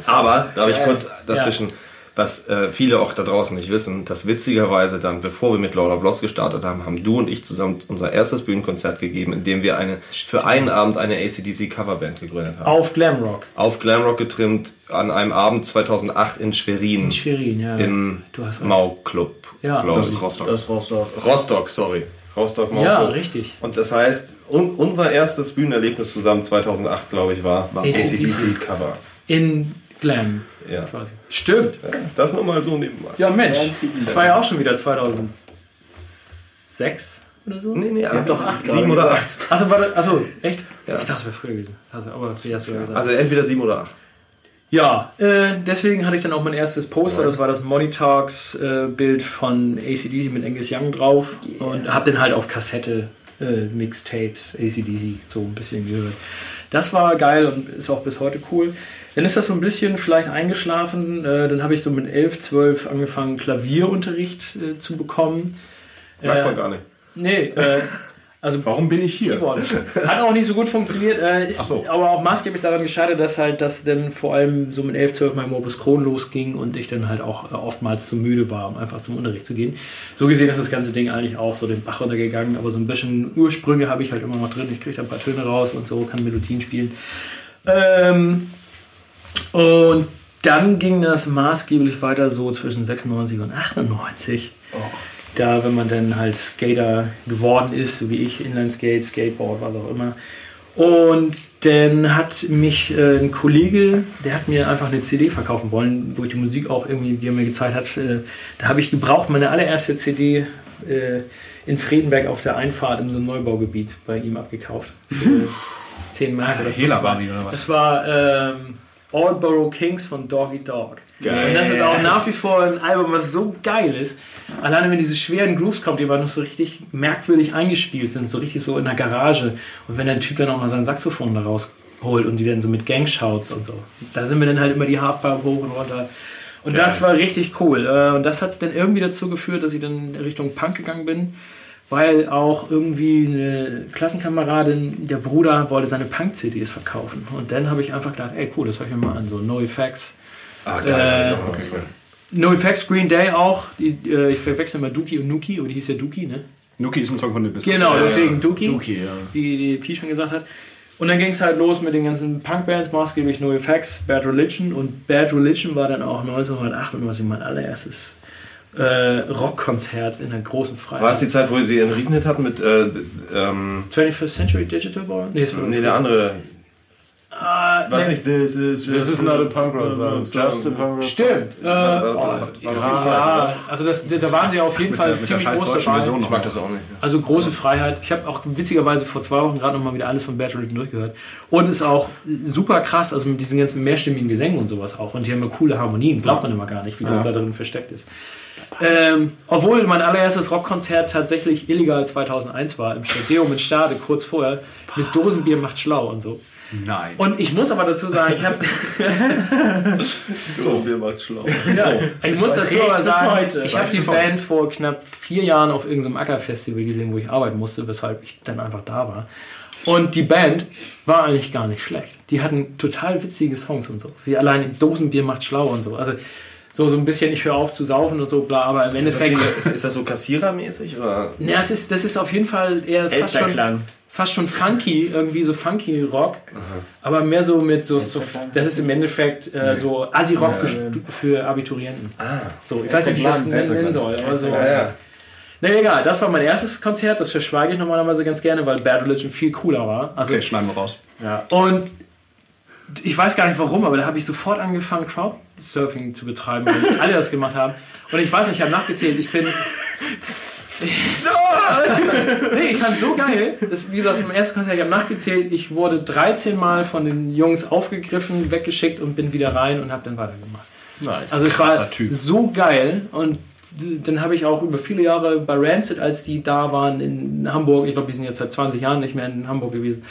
Aber, darf ich kurz dazwischen, was äh, viele auch da draußen nicht wissen, dass witzigerweise dann, bevor wir mit Lord of Lost gestartet haben, haben du und ich zusammen unser erstes Bühnenkonzert gegeben, in dem wir eine, für einen Abend eine ACDC Coverband gegründet haben. Auf Glamrock. Auf Glamrock getrimmt, an einem Abend 2008 in Schwerin. In Schwerin, ja. Im Du hast recht. Mau-Club. Ja. Das ist Rostock. Das Rostock. Rostock, sorry. Rostock Mau Ja, Club. richtig. Und das heißt, un unser erstes Bühnenerlebnis zusammen 2008, glaube ich, war AC/DC. ACDC Cover. In Glam. Ja. Quasi. Stimmt. Das nur mal so nebenbei. Ja, Mensch. Das war ja auch schon wieder 2006 oder so. Nee, nee, also doch das acht, ist glaub sieben ich, oder gesagt. acht. Achso, warte, achso, echt? Ja. Ich dachte, es wäre früher gewesen. Also, aber zuerst sogar gesagt. Also entweder sieben oder acht. Ja, äh, deswegen hatte ich dann auch mein erstes Poster. Das war das Money Talks äh, Bild von ACDC mit Angus Young drauf. Und hab den halt auf Kassette, äh, Mixtapes, ACDC, so ein bisschen gehört. Das war geil und ist auch bis heute cool. Dann ist das so ein bisschen vielleicht eingeschlafen. Äh, dann habe ich so mit 11, 12 angefangen, Klavierunterricht äh, zu bekommen. Merkt man Äh, gar nicht. Nee, äh, also Warum bin ich hier? Keyboard. Hat auch nicht so gut funktioniert, äh, ist Ach so. aber auch maßgeblich daran gescheitert, dass halt das dann vor allem so mit 11, 12 mein Morbus Crohn losging und ich dann halt auch oftmals zu müde war, um einfach zum Unterricht zu gehen. So gesehen ist das ganze Ding eigentlich auch so den Bach runtergegangen, aber so ein bisschen Ursprünge habe ich halt immer noch drin. Ich kriege da ein paar Töne raus und so, kann Melodien spielen. Ähm, und dann ging das maßgeblich weiter so zwischen 96 und 98. Da, wenn man dann halt Skater geworden ist, so wie ich, Inlineskate, Skateboard, was auch immer. Und dann hat mich äh, ein Kollege, der hat mir einfach eine CD verkaufen wollen, wo ich die Musik auch irgendwie, die er mir gezeigt hat, äh, da habe ich gebraucht, meine allererste CD äh, in Friedenberg auf der Einfahrt in so einem Neubaugebiet bei ihm abgekauft. Für 10 Mark oder Hela 5 war Mark. die, oder was? Das war ähm, Aldborough Kings von Doggy Dog. Geil. Und das ist auch nach wie vor ein Album, was so geil ist. Alleine wenn diese schweren Grooves kommt, die aber noch so richtig merkwürdig eingespielt sind, so richtig so in der Garage. Und wenn der Typ dann auch mal sein Saxophon da rausholt und die dann so mit Gangshouts und so. Da sind wir dann halt immer die Halfpipe hoch und runter. Und das war richtig cool. Äh, Und das hat dann irgendwie dazu geführt, dass ich dann in Richtung Punk gegangen bin, weil auch irgendwie eine Klassenkameradin, der Bruder, wollte seine Punk-CDs verkaufen. Und dann habe ich einfach gedacht, ey cool, das höre ich mir mal an, so No Effects. Ah, Äh, geil. hab ich auch noch was von. No Effects, Green Day auch. Die, äh, ich verwechsel mal Dookie und Nuki, aber die hieß ja Dookie, ne? Nuki ist ein Song von Nibis. Genau, deswegen Dookie, Duki, ja. wie die Pi schon gesagt hat. Und dann ging es halt los mit den ganzen Punkbands, maßgeblich No Effects, Bad Religion. Und Bad Religion war dann auch 1998 mein allererstes äh, Rockkonzert in der großen Freiheit. War es die Zeit, wo sie einen Riesenhit hatten mit äh, ähm, 21st Century Digital Boy? Nee, nee, der andere. Ah, Was nee. nicht, this is This is not a punk rock song. Just a punk rock Stimmt. Äh, oh, ja, also das, da waren sie auf jeden Fall der- mit der ziemlich scheiß groß dabei. Version Ich mag das auch nicht. Also große Freiheit. Ich habe auch witzigerweise vor zwei Wochen gerade noch mal wieder alles von Bad Religion durchgehört. Und ist auch super krass, also mit diesen ganzen mehrstimmigen Gesängen und sowas auch. Und die haben ja coole Harmonien. Glaubt man immer gar nicht, wie das da drin versteckt ist. Ähm, obwohl mein allererstes Rockkonzert tatsächlich illegal 2001 war, im Stadeo mit Stade, kurz vorher, mit Dosenbier macht schlau und so. Nein. Und ich muss aber dazu sagen, ich habe So, Bier macht schlau. Ich muss dazu aber sagen, heute. ich habe die Band vor knapp vier Jahren auf irgendeinem Ackerfestival gesehen, wo ich arbeiten musste, weshalb ich dann einfach da war. Und die Band war eigentlich gar nicht schlecht. Die hatten total witzige Songs und so. Wie allein Dosenbier macht schlau und so. Also so, so ein bisschen, ich höre auf zu saufen und so, bla, aber im Endeffekt. Ist, ist das so kassierermäßig? Oder? Ja, es ist, das ist auf jeden Fall eher fast schon, fast schon funky, irgendwie so funky Rock, aber mehr so mit so, so das ist im Endeffekt äh, so Assi-Rock für, für Abiturienten. So, ich weiß nicht, wie ich das nennen soll, aber so. Ja, ja. Na egal, das war mein erstes Konzert, das verschweige ich normalerweise ganz gerne, weil Bad Religion viel cooler war. Also, Okay, schneiden wir raus. Und ich weiß gar nicht warum, aber da habe ich sofort angefangen, Crowdsurfing zu betreiben, weil alle das gemacht haben. Und ich weiß nicht, ich habe nachgezählt, ich bin. nee, ich fand so geil. Das, wie gesagt, im ersten Konzert, ich habe nachgezählt, ich wurde 13 Mal von den Jungs aufgegriffen, weggeschickt und bin wieder rein und habe dann weitergemacht. Nice. Also es war Typ. so geil und dann habe ich auch über viele Jahre bei Rancid, als die da waren in Hamburg, ich glaube, die sind jetzt seit 20 Jahren nicht mehr in Hamburg gewesen,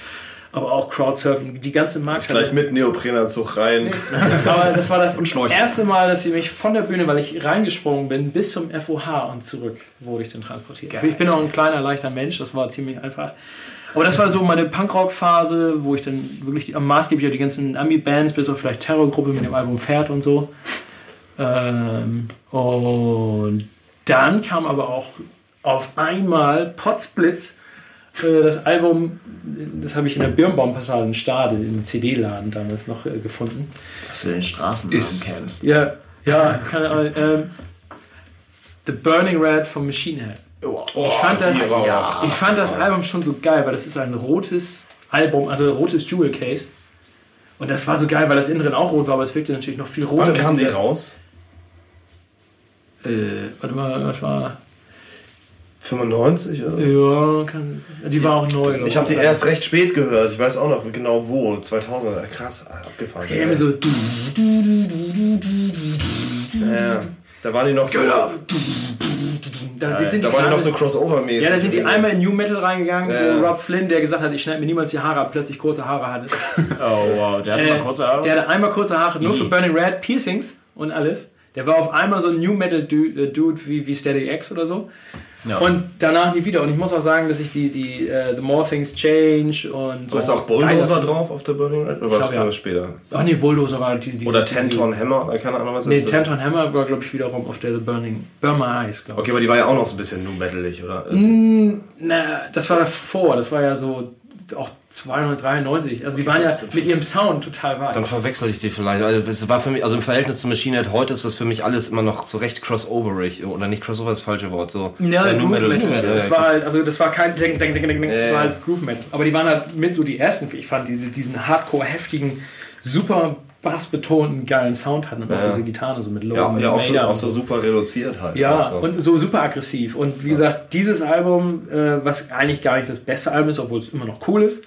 aber auch Crowdsurfen, die ganze Markthalle. Gleich mit Neoprenanzug rein. Aber das war das erste Mal, dass sie mich von der Bühne, weil ich reingesprungen bin, bis zum FOH und zurück wurde ich dann transportiert. Ich bin auch ein kleiner, leichter Mensch, das war ziemlich einfach. Aber das war so meine Punkrock-Phase, wo ich dann wirklich die, am maßgeblich die ganzen Ami-Bands, bis auf vielleicht Terrorgruppe mit dem Album Pferd und so. Ähm, und dann kam aber auch auf einmal Potsblitz das Album, das habe ich in der Birnbaumpassage in Stade, im CD-Laden damals noch äh, gefunden. Dass du den Straßennamen kennst. Ja, ja, keine Ahnung. Ähm, The Burning Red von Machine Head. ich fand, das, ja, ich fand das Album schon so geil, weil das ist ein rotes Album, also ein rotes Jewel Case. Und das war so geil, weil das innen drin auch rot war, aber es wirkte natürlich noch viel roter. Wann kam dieser- raus? Äh, warte mal, was war. 95? Oder? Ja, kann, die war auch neu. Ich habe die erst recht spät gehört. Ich weiß auch noch genau wo. 2000. Krass, abgefahren. Es ging immer so. Ja, da waren die noch so. Da, die sind Da die waren die noch so Crossover-mäßig. Ja, da sind die einmal in New Metal reingegangen, Ja. wo Rob Flynn, der gesagt hat, ich schneide mir niemals die Haare ab, plötzlich kurze Haare hatte. Oh wow, der hat Äh, mal kurze Haare. Der hatte einmal kurze Haare, nur für Burning Red, Piercings und alles. Der war auf einmal so ein New Metal Dude, äh, Dude wie, wie Steady X oder so. Ja. Und danach nie wieder. Und ich muss auch sagen, dass ich die, die äh, The More Things Change und so. Ist auch Bulldozer drauf auf der Burning Red? Oder war das ja. gerade später? Ach nee, Bulldozer war die, die Oder Tenton Hammer? Oder keine Ahnung, was Nee, ist das? Tenton Hammer war, glaube ich, wiederum auf der The Burning. Burma Eyes, glaube ich. Okay, aber die war ja auch noch so ein bisschen nu metalig, oder? Mm. Na, das war davor. Das war ja so auch 293. Also die waren ja mit ihrem Sound total weit. Dann verwechsel ich die vielleicht. Also, es war für mich, also im Verhältnis zu Machine Head heute ist das für mich alles immer noch so recht crossoverig. Oder nicht crossover ist das falsche Wort. So, Ja, äh, Groove Metal. Ja, das war halt, also das war kein Ding, Ding, Ja, das ja. war halt Groove Metal. Aber die waren halt mit so die ersten, ich fand, die diesen hardcore heftigen, super bassbetonten, geilen Sound hatten und auch diese Gitarre so mit Low ja, ja auch, so, auch so super reduziert halt. Ja, Also. und so super aggressiv. Und wie gesagt, dieses Album, äh, was eigentlich gar nicht das beste Album ist, obwohl es immer noch cool ist,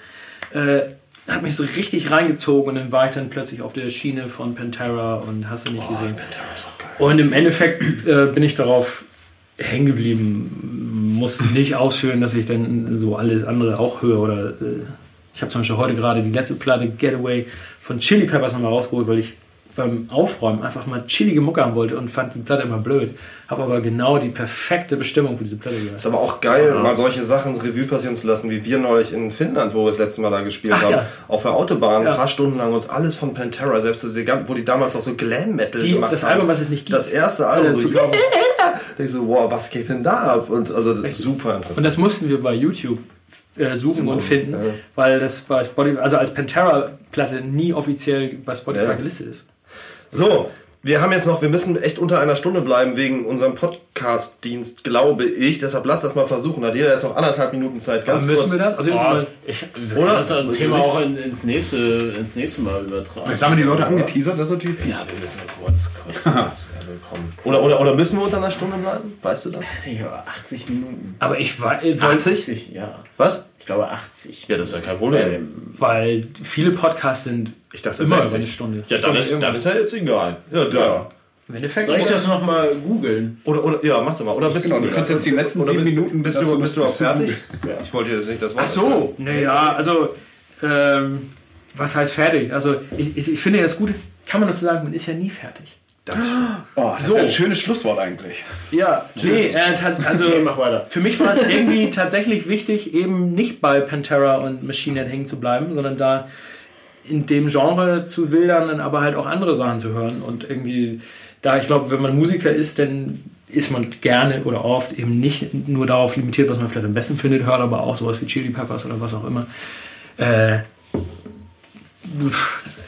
äh, hat mich so richtig reingezogen und dann war ich dann plötzlich auf der Schiene von Pantera und hast du nicht gesehen. Pantera ist auch geil. Und im Endeffekt äh, bin ich darauf hängen geblieben, muss nicht ausführen, dass ich dann so alles andere auch höre. Oder äh, ich habe zum Beispiel heute gerade die letzte Platte Getaway von Chili Peppers nochmal rausgeholt, weil ich beim Aufräumen einfach mal chillige Mucke haben wollte und fand die Platte immer blöd. Habe aber genau die perfekte Bestimmung für diese Platte gehört. Ist aber auch geil, mal solche Sachen Revue passieren zu lassen, wie wir neulich in Finnland, wo wir das letzte Mal da gespielt Ach haben. ja. Auf der Autobahn, Ja. ein paar Stunden lang uns alles von Pantera, selbst wo die damals auch so Glam-Metal Die- gemacht das haben. Album, was es nicht gibt. Das erste Album. Alle So, zu kaufen. ich so, wow, was geht denn da ab? Und also das ist super interessant. Und das mussten wir bei YouTube äh, suchen Suchen, und finden, ja. weil das bei Spotify, also als Pantera-Platte nie offiziell bei Spotify Ja. gelistet ist. So, wir haben jetzt noch, wir müssen echt unter einer Stunde bleiben wegen unserem Podcast-Dienst, glaube ich. Deshalb lass das mal versuchen. Hat jeder jetzt noch anderthalb Minuten Zeit, ganz müssen kurz. wir das? Also, Oh, ich, wir Oder? das ein Müssen Thema auch in, ins, nächste, ins nächste Mal übertragen. Jetzt haben wir die Leute angeteasert, das ist natürlich fies. Ja, wir müssen kurz, kurz, kurz. Also, komm. Oder, oder, oder müssen wir unter einer Stunde bleiben? Weißt du das? weiß nicht, aber 80 Minuten. aber ich war, äh, weil, 80? Ja, Was? Ich glaube 80. Ja, das ist ja kein Problem. Ähm, weil viele Podcasts sind Ich dachte, immer 60. über eine Stunde. Ja, dann ist, dann ist ja jetzt egal. Ja, da. Im Endeffekt soll ich das nochmal googeln? Oder, oder, ja, mach doch mal. Oder bist Genau, du, du kannst jetzt die letzten zehn Minuten Bist du, bist du auch fertig? Ja. Ich wollte jetzt nicht das Wort. Ach so, naja, also, ähm, was heißt fertig? Also, ich, ich, ich finde das gut, kann man das so sagen, man ist ja nie fertig. Das, Oh, das So. ein schönes Schlusswort eigentlich. Ja, nee, äh, also, Okay, mach weiter. für mich war es irgendwie tatsächlich wichtig, eben nicht bei Pantera und Machine Head hängen zu bleiben, sondern da in dem Genre zu wildern, dann aber halt auch andere Sachen zu hören. Und irgendwie, da ich glaube, wenn man Musiker ist, dann ist man gerne oder oft eben nicht nur darauf limitiert, was man vielleicht am besten findet, hört aber auch sowas wie Chili Peppers oder was auch immer. Äh,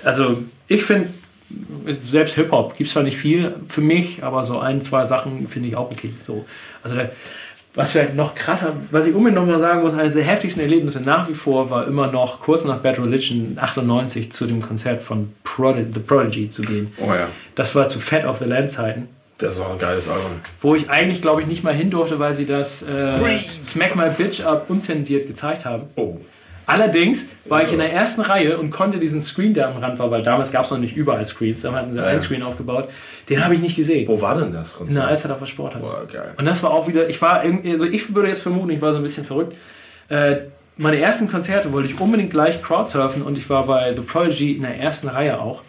also ich finde, selbst Hip-Hop gibt es zwar nicht viel für mich, aber so ein, zwei Sachen finde ich auch okay. So, also der, was vielleicht noch krasser, was ich unbedingt noch mal sagen muss, eines der heftigsten Erlebnisse nach wie vor war immer noch kurz nach Bad Religion 98 zu dem Konzert von Prodi The Prodigy zu gehen. Oh ja. Das war zu Fat of the Land Zeiten, das war ein geiles Album. wo ich eigentlich glaube ich nicht mal hin durfte, weil sie das äh, Smack My Bitch Up unzensiert gezeigt haben. Oh. Allerdings war ich in der ersten Reihe und konnte diesen Screen, der am Rand war, weil damals gab es noch nicht überall Screens, da hatten sie einen Screen aufgebaut, den habe ich nicht gesehen. Wo war denn das In Konzert? der Alster auf der Sporthalle. Boah, geil. Und das war auch wieder, ich war also ich würde jetzt vermuten, ich war so ein bisschen verrückt. Äh, meine ersten Konzerte wollte ich unbedingt gleich Crowdsurfen und ich war bei The Prodigy in der ersten Reihe auch.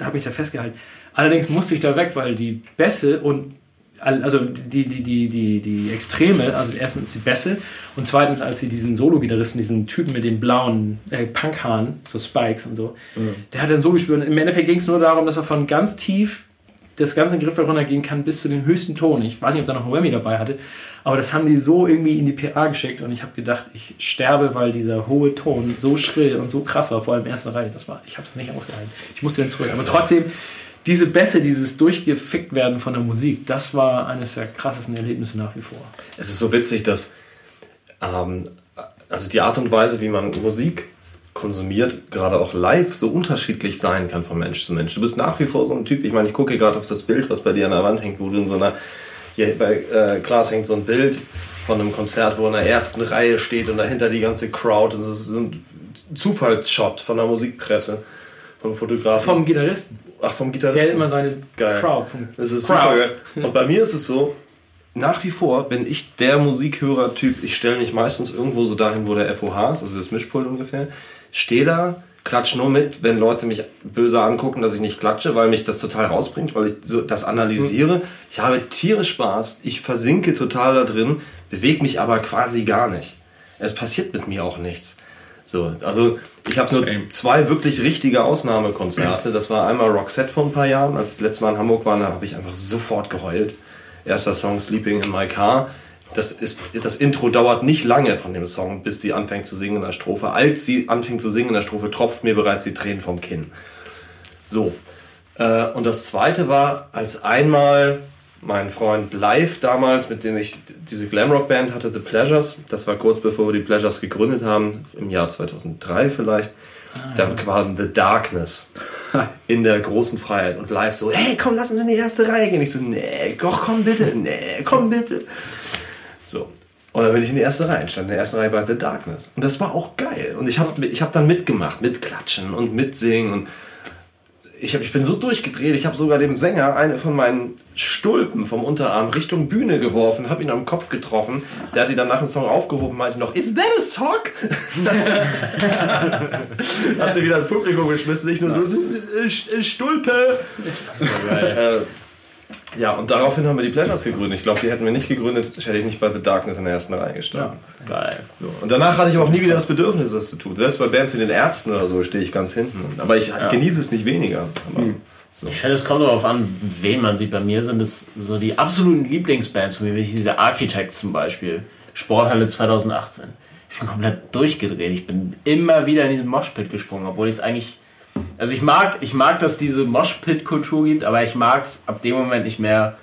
Habe mich da festgehalten. Allerdings musste ich da weg, weil die Bässe und also die, die, die, die, die Extreme, also erstens die Bässe und zweitens, als sie diesen Solo-Gitarristen, diesen Typen mit den blauen äh, Punkhaaren, so Spikes und so, mhm. der hat dann so. Und im Endeffekt ging es nur darum, dass er von ganz tief das ganze Griffel runtergehen kann bis zu den höchsten Ton. Ich weiß nicht, ob da noch ein Whammy dabei hatte, aber das haben die so irgendwie in die PA geschickt und ich habe gedacht, ich sterbe, weil dieser hohe Ton so schrill und so krass war, vor allem ersten Reihe. Das war, ich habe es nicht ausgehalten. Ich musste dann zurück. Aber trotzdem, diese Bässe, dieses durchgefickt werden von der Musik, das war eines der krassesten Erlebnisse nach wie vor. Es ist so witzig, dass ähm, also die Art und Weise, wie man Musik konsumiert, gerade auch live, so unterschiedlich sein kann von Mensch zu Mensch. Du bist nach wie vor so ein Typ, ich meine, ich gucke gerade auf das Bild, was bei dir an der Wand hängt, wo du in so einer, hier bei äh, Klaas hängt so ein Bild von einem Konzert, wo in der ersten Reihe steht und dahinter die ganze Crowd und ist ein Zufallsshot von der Musikpresse, vom Fotografen. Vom Gitarristen. Ach, vom Gitarristen. Der hat immer seine Geil. Crowd. Das ist super geil. Und bei mir ist es so, nach wie vor bin ich der Musikhörer-Typ. Ich stelle mich meistens irgendwo so dahin, wo der FOH ist, also das Mischpult ungefähr. Stehe da, klatsche nur mit, wenn Leute mich böse angucken, dass ich nicht klatsche, weil mich das total rausbringt, weil ich so das analysiere. Ich habe tierisch Spaß, ich versinke total da drin, bewege mich aber quasi gar nicht. Es passiert mit mir auch nichts. So, also ich habe nur zwei wirklich richtige Ausnahmekonzerte. Das war einmal Roxette vor ein paar Jahren, als ich das letzte Mal in Hamburg war, da habe ich einfach sofort geheult. Erster Song Sleeping in My Car. Das, ist, das Intro dauert nicht lange von dem Song, bis sie anfängt zu singen in der Strophe. Als sie anfängt zu singen in der Strophe, tropft mir bereits die Tränen vom Kinn. So. Äh, und das zweite war, als einmal mein Freund Live damals, mit dem ich diese Glamrock-Band hatte, The Pleasures, das war kurz bevor wir die Pleasures gegründet haben, im Jahr 2003 vielleicht, da war The Darkness in der großen Freiheit und live so, hey, komm, lass uns in die erste Reihe gehen. Ich so, nee, doch, komm bitte, nee, komm bitte. So. Und dann bin ich in die erste Reihe, stand in der ersten Reihe bei The Darkness. Und das war auch geil. Und ich habe ich hab dann mitgemacht, mit Klatschen und mitsingen. Und ich, hab, ich bin so durchgedreht, ich habe sogar dem Sänger eine von meinen Stulpen vom Unterarm Richtung Bühne geworfen, habe ihn am Kopf getroffen. Der hat die dann nach dem Song aufgehoben und meinte noch, Is that a sock? hat sie wieder ins Publikum geschmissen, nicht nur so, "Äh, äh, Stulpe. Ja, und daraufhin haben wir die Pleasures gegründet. Ich glaube, die hätten wir nicht gegründet, hätte ich nicht bei The Darkness in der ersten Reihe gestanden. Geil. So. Und danach hatte ich aber auch nie wieder das Bedürfnis, das zu tun. Selbst bei Bands wie den Ärzten oder so stehe ich ganz hinten. Aber ich genieße es nicht weniger. Aber so. Ich finde, es kommt darauf an, wen man sieht. Bei mir sind es so die absoluten Lieblingsbands, von mir wie diese Architects zum Beispiel. Sporthalle 2018. Ich bin komplett durchgedreht. Ich bin immer wieder in diesen Moshpit gesprungen, obwohl ich es eigentlich. Also ich mag, ich mag, dass diese Moshpit-Kultur gibt, aber ich mag es ab dem Moment nicht mehr,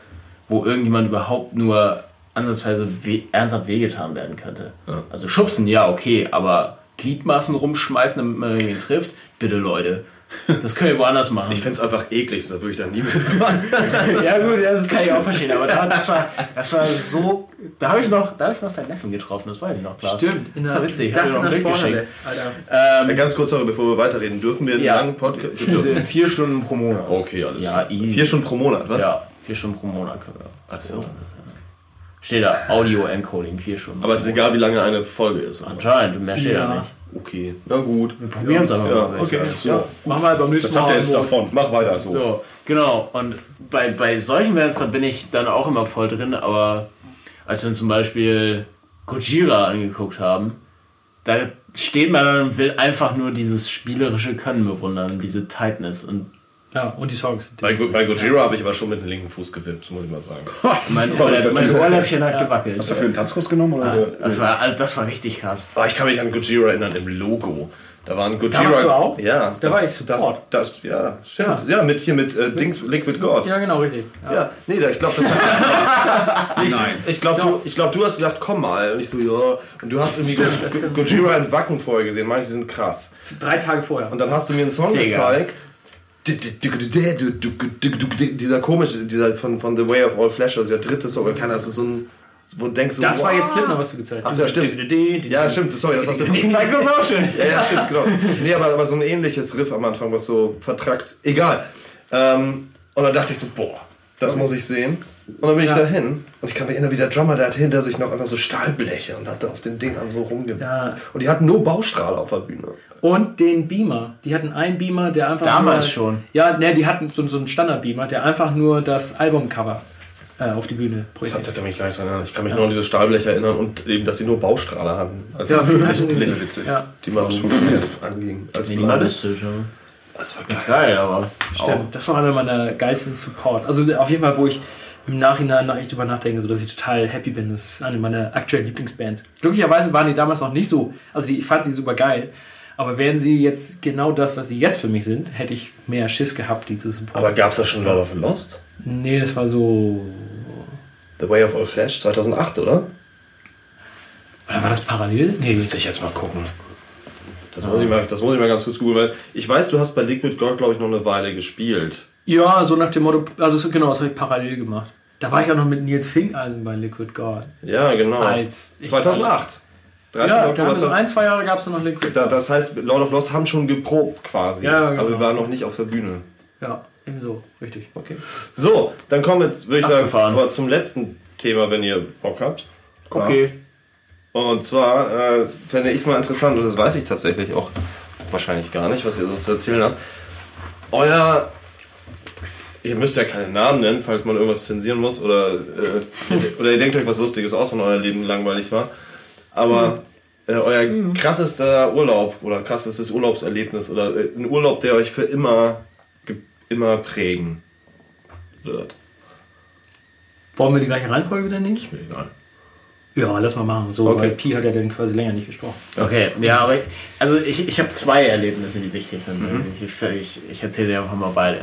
wo irgendjemand überhaupt nur ansatzweise we ernsthaft wehgetan werden könnte. Also schubsen, ja, okay, aber Gliedmaßen rumschmeißen, damit man irgendwie trifft, bitte Leute. Das können wir woanders machen. Ich finde es einfach eklig, da würde ich dann nie mitmachen. Ja gut, das kann ich auch verstehen, aber da, das, war, das war so... Da habe ich, noch- da hab ich noch deinen Neffen getroffen, das weiß ich noch klar. Stimmt. In Das war witzig. Das hab in ich noch ein Bild. Ähm, Ganz kurz, sorry, bevor wir weiterreden, dürfen wir einen Ja. langen Podcast? also vier Stunden pro Monat. Okay, alles Ja. Vier Stunden pro Monat, was? Ja, vier Stunden pro Monat können wir. Ach so. Steht da, Audio-Encoding, vier Stunden. Aber es ist egal, wie lange eine Folge ist. Anscheinend, mehr steht da Ja. nicht. Okay, na gut. Wir probieren es aber Ja, mal. okay. So. Ja. Machen wir beim nächsten Was habt ihr jetzt Mal. davon? Mach weiter so. So, genau. Und bei, bei solchen Bands, da bin ich dann auch immer voll drin, aber als wir uns zum Beispiel Gojira angeguckt haben, da steht man dann und will einfach nur dieses spielerische Können bewundern, diese Tightness. Und Ja, und die Songs. Bei, bei Gojira habe ich aber schon mit dem linken Fuß gewippt, muss ich mal sagen. mein, mein Ohrläppchen hat gewackelt. Hast du dafür einen Tanzkurs genommen? Oder? Das war, also das war richtig krass. Aber ich kann mich an Gojira erinnern, im Logo. Da waren Gojira. warst du auch? Ja. Da war ich Support. Das, das, ja, stimmt. Ja, mit hier mit äh, Dings Liquid God. Ja, genau, richtig. Ja. Ja, nee, da- ich glaube, das hat. ich Nein. ich glaube, du, ich glaub, du hast gesagt, komm mal. Und ich so, ja. Und du hast irgendwie Go- Go- Gojira in Wacken vorher gesehen. Manche sind krass. Drei Tage vorher. Und dann hast du mir einen Song Digga. gezeigt. Dieser komische, dieser von, von The Way of All Flesh, also der dritte Song, keiner, das ist so ein. Wo du denkst du, Das war jetzt Slipknot, was du gezeigt Ach so, stimmt. Ja, stimmt, sorry, das war's. Ich sag das auch schön. Ja, ja, stimmt, genau. Nee, aber, aber so ein ähnliches Riff am Anfang, was so vertrackt. Egal. Ähm, und dann dachte ich so, boah, das muss ich sehen. Und dann bin ich Ja. da hin und ich kann mich erinnern, wie der Drummer, der hat hinter sich noch einfach so Stahlbleche und hat da auf den Dingern so rumge... Ja. Und die hatten nur Baustrahler auf der Bühne. Und den Beamer. Die hatten einen Beamer, der einfach. Damals nur, schon. Ja, ne, die hatten so, so einen Standard-Beamer, der einfach nur das Albumcover äh, auf die Bühne Das projiziert. hat, da kann mich gar nicht dran erinnern. Ich kann mich nur an diese Stahlbleche erinnern und eben, dass sie nur Baustrahler hatten. Also Ja, Licht- hatten die. Lichtblitze, Ja. die mal so angingen. Als. Minimalistisch, ja. Das war geil. Geil, aber. Stimmt, das war einer meiner geilsten Supports. Also auf jeden Fall, wo ich im Nachhinein noch echt drüber nachdenke, so dass ich total happy bin. Das ist eine meiner aktuellen Lieblingsbands. Glücklicherweise waren die damals noch nicht so, also die, ich fand sie super geil. Aber wären sie jetzt genau das, was sie jetzt für mich sind, hätte ich mehr Schiss gehabt, die zu supporten. Aber gab es da schon Lord of the Lost? nee, das war so. The Way of All Flesh 2008, oder? Oder war das parallel? Nee. Müsste ich jetzt mal gucken. Das muss, ich mal, das muss ich mal ganz kurz googeln, weil ich weiß, du hast bei Liquid Gold, glaube ich, noch eine Weile gespielt. Ja, so nach dem Motto, also so- genau, das habe ich parallel gemacht. Da war ich auch noch mit Nils Finkeisen bei Liquid God. Ja, genau. Als ich- 2008. 13. Ja, Oktober. haben so 2008. ein, zwei Jahre gab es noch Liquid Da, das heißt, Lord of Lost haben schon geprobt quasi. Ja, genau. Aber wir waren noch nicht auf der Bühne. Ja, eben so, richtig. Okay. So, dann kommen wir jetzt, würde ich sagen, Abgefahren. aber zum letzten Thema, wenn ihr Bock habt. Okay. Und zwar äh, fände ich es mal interessant, und das weiß ich tatsächlich auch wahrscheinlich gar nicht, was ihr so zu erzählen habt. Euer. Ihr müsst ja keine Namen nennen, falls man irgendwas zensieren muss oder, äh, oder ihr denkt euch was Lustiges aus, wenn euer Leben langweilig war. Aber äh, euer krassester Urlaub oder krassestes Urlaubserlebnis oder äh, ein Urlaub, der euch für immer, immer prägen wird. Wollen wir die gleiche Reihenfolge wieder nehmen? Ist mir egal. Ja, lass mal machen. So, Okay. weil Pi hat ja dann quasi länger nicht gesprochen. Okay, ja, aber ich, also ich, ich habe zwei Erlebnisse, die wichtig sind. Ich, ich, ich erzähle dir einfach mal beide.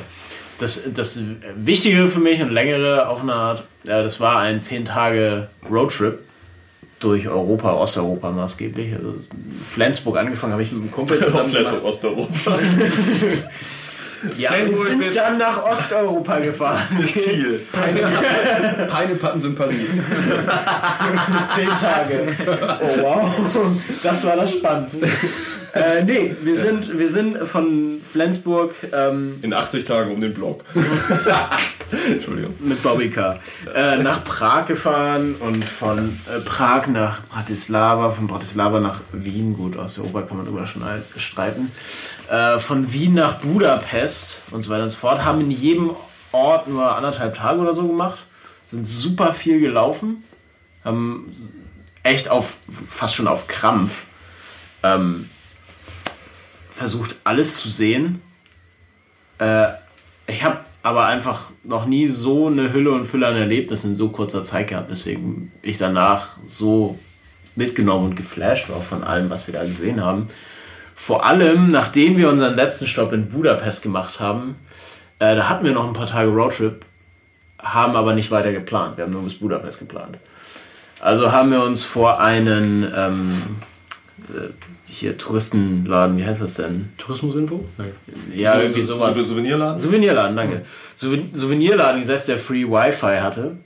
Das, das Wichtige für mich und längere auf eine Art, ja, das war ein 10 Tage Roadtrip durch Europa, Osteuropa maßgeblich. Also Flensburg angefangen habe ich mit einem Kumpel zusammen von Osteuropa. Ja, wir Flensburg sind bis- dann nach Osteuropa gefahren. Kiel. Pineapples in Paris. Zehn Tage. Oh wow. Das war das Spannendste. Äh, nee, wir sind, wir sind von Flensburg ähm, In 80 Tagen um den Block. Entschuldigung. mit Bobbycar äh, nach Prag gefahren und von äh, Prag nach Bratislava, von Bratislava nach Wien, gut, aus Europa kann man immer schon streiten, äh, von Wien nach Budapest und so weiter und so fort, haben in jedem Ort nur anderthalb Tage oder so gemacht, sind super viel gelaufen, haben echt auf, fast schon auf Krampf ähm, versucht alles zu sehen. Äh, ich habe aber einfach noch nie so eine Hülle und Fülle an Erlebnissen in so kurzer Zeit gehabt, deswegen ich danach so mitgenommen und geflasht war von allem, was wir da gesehen haben. Vor allem, nachdem wir unseren letzten Stopp in Budapest gemacht haben, äh, da hatten wir noch ein paar Tage Roadtrip, haben aber nicht weiter geplant. Wir haben nur bis Budapest geplant. Also haben wir uns vor einen ähm, äh, hier Touristenladen, wie heißt das denn? Tourismusinfo? Nein. Ja, irgendwie sowas. So, Souvenirladen? Souvenirladen, danke. Souven Souvenirladen gesetzt, der Free Wi-Fi hatte.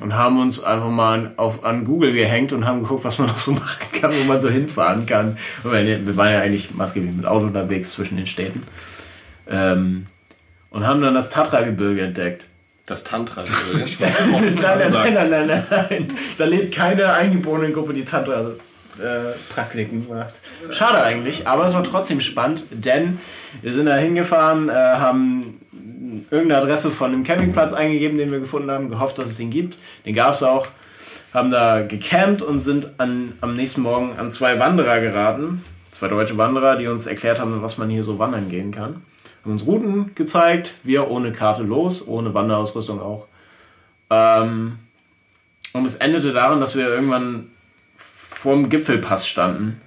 Und haben uns einfach mal an, auf, an Google gehängt und haben geguckt, was man noch so machen kann, wo man so hinfahren kann. Wir waren ja eigentlich maßgeblich mit Auto unterwegs zwischen den Städten. Ähm, und haben dann das Tatra-Gebirge entdeckt. Das Tantra. Nein, nein, nein, nein, nein, nein. Da lebt keine eingeborene Gruppe, die Tantra-Praktiken macht. Schade eigentlich, aber es war trotzdem spannend, denn wir sind da hingefahren, äh, haben irgendeine Adresse von einem Campingplatz eingegeben, den wir gefunden haben, gehofft, dass es den gibt. Den gab es auch. Haben da gecampt und sind an, am nächsten Morgen an zwei Wanderer geraten. Zwei deutsche Wanderer, die uns erklärt haben, was man hier so wandern gehen kann. Haben uns Routen gezeigt, wir ohne Karte los, ohne Wanderausrüstung auch. Ähm, und es endete darin, dass wir irgendwann vorm Gipfelpass standen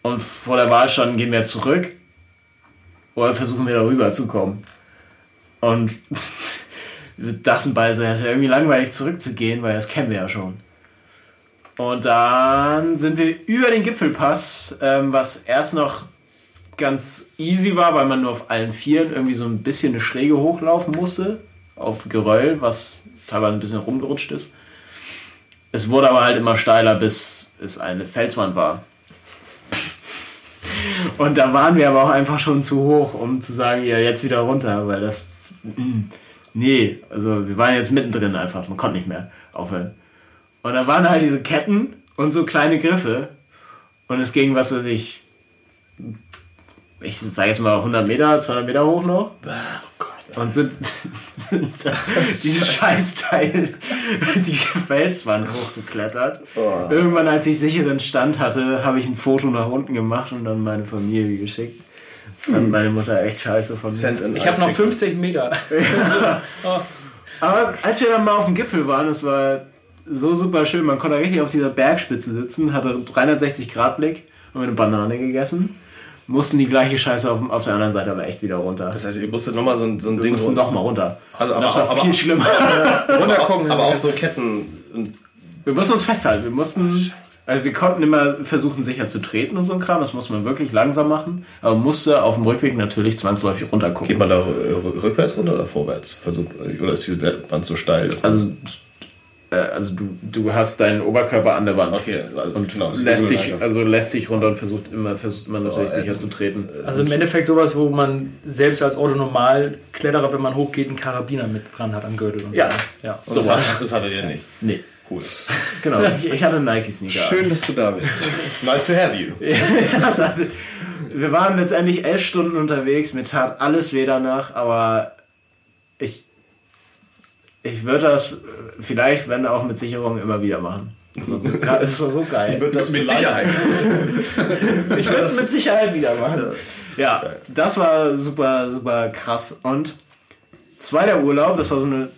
und vor der Wahl standen, gehen wir zurück oder versuchen wir darüber zu kommen. Und wir dachten beide, so, ja, ist ja irgendwie langweilig zurückzugehen, weil das kennen wir ja schon. Und dann sind wir über den Gipfelpass, ähm, was erst noch ganz easy war, weil man nur auf allen Vieren irgendwie so ein bisschen eine Schräge hochlaufen musste, auf Geröll, was teilweise ein bisschen rumgerutscht ist. Es wurde aber halt immer steiler, bis es eine Felswand war. Und da waren wir aber auch einfach schon zu hoch, um zu sagen, ja, jetzt wieder runter, weil das. mm, Nee, also wir waren jetzt mittendrin einfach, man konnte nicht mehr aufhören. Und da waren halt diese Ketten und so kleine Griffe. Und es ging, was weiß ich, ich sage jetzt mal 100 Meter, 200 Meter hoch noch. Und sind, sind dieses Scheißteil die Felswand hochgeklettert. Irgendwann, als ich sicheren Stand hatte, habe ich ein Foto nach unten gemacht und dann meine Familie geschickt. Das fand meine Mutter echt scheiße von mir. Ich habe noch 50 Meter. Aber als wir dann mal auf dem Gipfel waren, das war so super schön. Man konnte richtig auf dieser Bergspitze sitzen, hatte 360 Grad Blick und eine Banane gegessen. Mussten die gleiche Scheiße auf, auf der anderen Seite aber echt wieder runter. Das heißt, ihr musstet nochmal so ein, so ein Wir Ding mussten runter. noch mal runter. Also, das aber- war aber- viel schlimmer. Runtergucken. Aber auch so Ketten. Wir mussten uns festhalten. Wir mussten, also wir konnten immer versuchen, sicher zu treten und so ein Kram. Das musste man wirklich langsam machen. Aber man musste auf dem Rückweg natürlich zwangsläufig runtergucken. Geht man da äh, rückwärts runter oder vorwärts? Versucht, oder ist diese Wand so steil? Also, also du, du hast deinen Oberkörper an der Wand. okay, also, Und genau. lässt dich, also lässt dich runter und versucht immer, versucht immer natürlich Oh, sicher zu treten. Also im Endeffekt sowas, wo man selbst als Autonormalkletterer, wenn man hochgeht, einen Karabiner mit dran hat am Gürtel und Ja. so. Ja. Und das, hat, das hattet ihr nicht. Nee. Cool. Genau. Ich, ich hatte Nike-Sneaker. Schön, dass du da bist. Nice to have you. Ja, das, wir waren letztendlich elf Stunden unterwegs. Mir tat alles weh danach, aber ich, ich würde das äh, vielleicht, wenn auch mit Sicherung, immer wieder machen. Das war so, ge- das war so geil. Das Mit Sicherheit. Ich würde es mit Sicherheit wieder machen. Ja, das war super, super krass. Und zweiter Urlaub, das war so eine,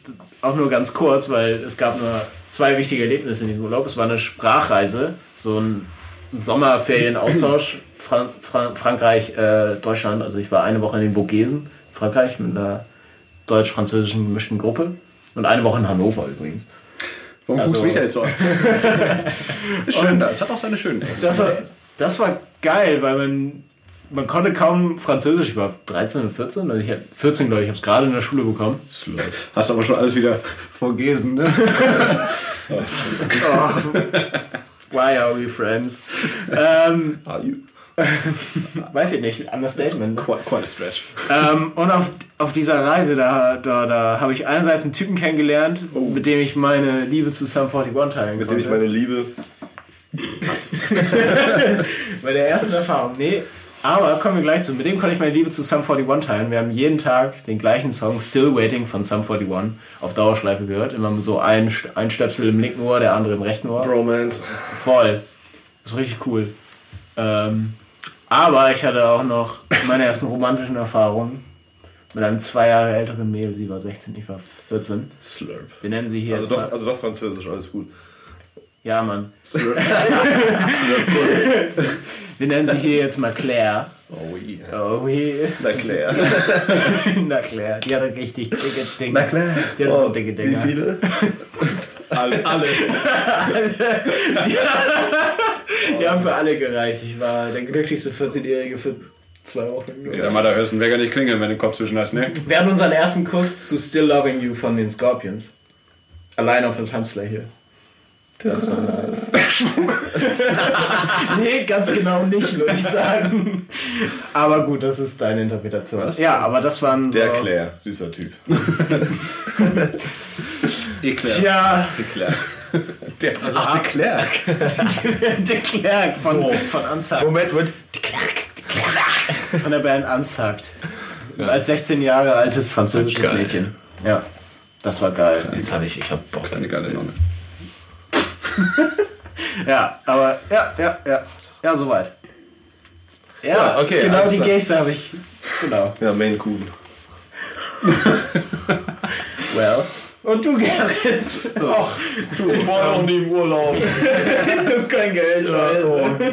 auch nur ganz kurz, weil es gab nur zwei wichtige Erlebnisse in diesem Urlaub. Es war eine Sprachreise, so ein Sommerferienaustausch Fran Fran Frankreich, äh, Deutschland. Also ich war eine Woche in den Vogesen, Frankreich, mit einer deutsch-französischen gemischten Gruppe. Und eine Woche in Hannover übrigens. Warum Also- guckst du mich da jetzt so schön da. Es hat auch seine schönen Ecken. Das war, das war geil, weil man, man konnte kaum Französisch. Ich war 13 oder 14, also ich hab, 14 glaube ich, ich habe es gerade in der Schule bekommen. Hast aber schon alles wieder vergessen, ne? Why are we friends? ähm, Are you? Weiß ich nicht, Understatement. Quite, quite a stretch. Ähm, und auf, auf dieser Reise, da, da, da habe ich einerseits einen Typen kennengelernt, mit dem ich meine Liebe zu Sum 41 teilen Mit konnte. dem ich meine Liebe. Bei der ersten Erfahrung, nee. Aber kommen wir gleich zu. Mit dem konnte ich meine Liebe zu Sum 41 teilen. Wir haben jeden Tag den gleichen Song Still Waiting von Sum 41 auf Dauerschleife gehört. Immer so ein, ein Stöpsel im linken Ohr, der andere im rechten Ohr. Bromance. Voll. Das ist richtig cool. Ähm, aber ich hatte auch noch meine ersten romantischen Erfahrungen mit einem zwei Jahre älteren Mädel. Sie war 16, ich war 14. Slurp. Wir nennen sie hier Also jetzt doch, mal. also doch Französisch, alles gut. Ja, Mann. Slurp. Wir nennen sie hier jetzt mal Claire. Oh yeah. Oh, yeah. Na Claire. Na Claire, die hatte richtig dicke Dinge. Na Claire. Die hatte so dicke Wie Dinger. viele? Alle. alle. Die haben für alle gereicht. Ich war der glücklichste 14-Jährige für zwei Wochen. Ja, mal da hörst Wecker nicht klingeln, wenn du den Kopf zwischen hast, ne? Wir hatten unseren ersten Kuss zu Still Loving You von den Scorpions. Allein auf der Tanzfläche. Das war nice. nee, ganz genau nicht, würde ich sagen. Aber gut, das ist deine Interpretation. Ja, aber das waren so... Der Claire. Süßer Typ. Eklar. Tja, Die Claire. Der, also Ach, der Claire. der Klerk von, von Unsucked. Moment, wird. Von der Band Unsucked. Als 16 Jahre altes französisches Geil. Mädchen. Ja, das war geil. Jetzt habe ich, ich hab Bock. Eine geile Nonne. Ja, aber ja, ja, ja. Ja, soweit. Ja, Ja, okay, genau die. Geste habe ich. Genau. Ja, Maine Coon. Well. Und du, Gerrit? So. Ach, du, ich war noch nie im Urlaub. kein Geld. scheiße.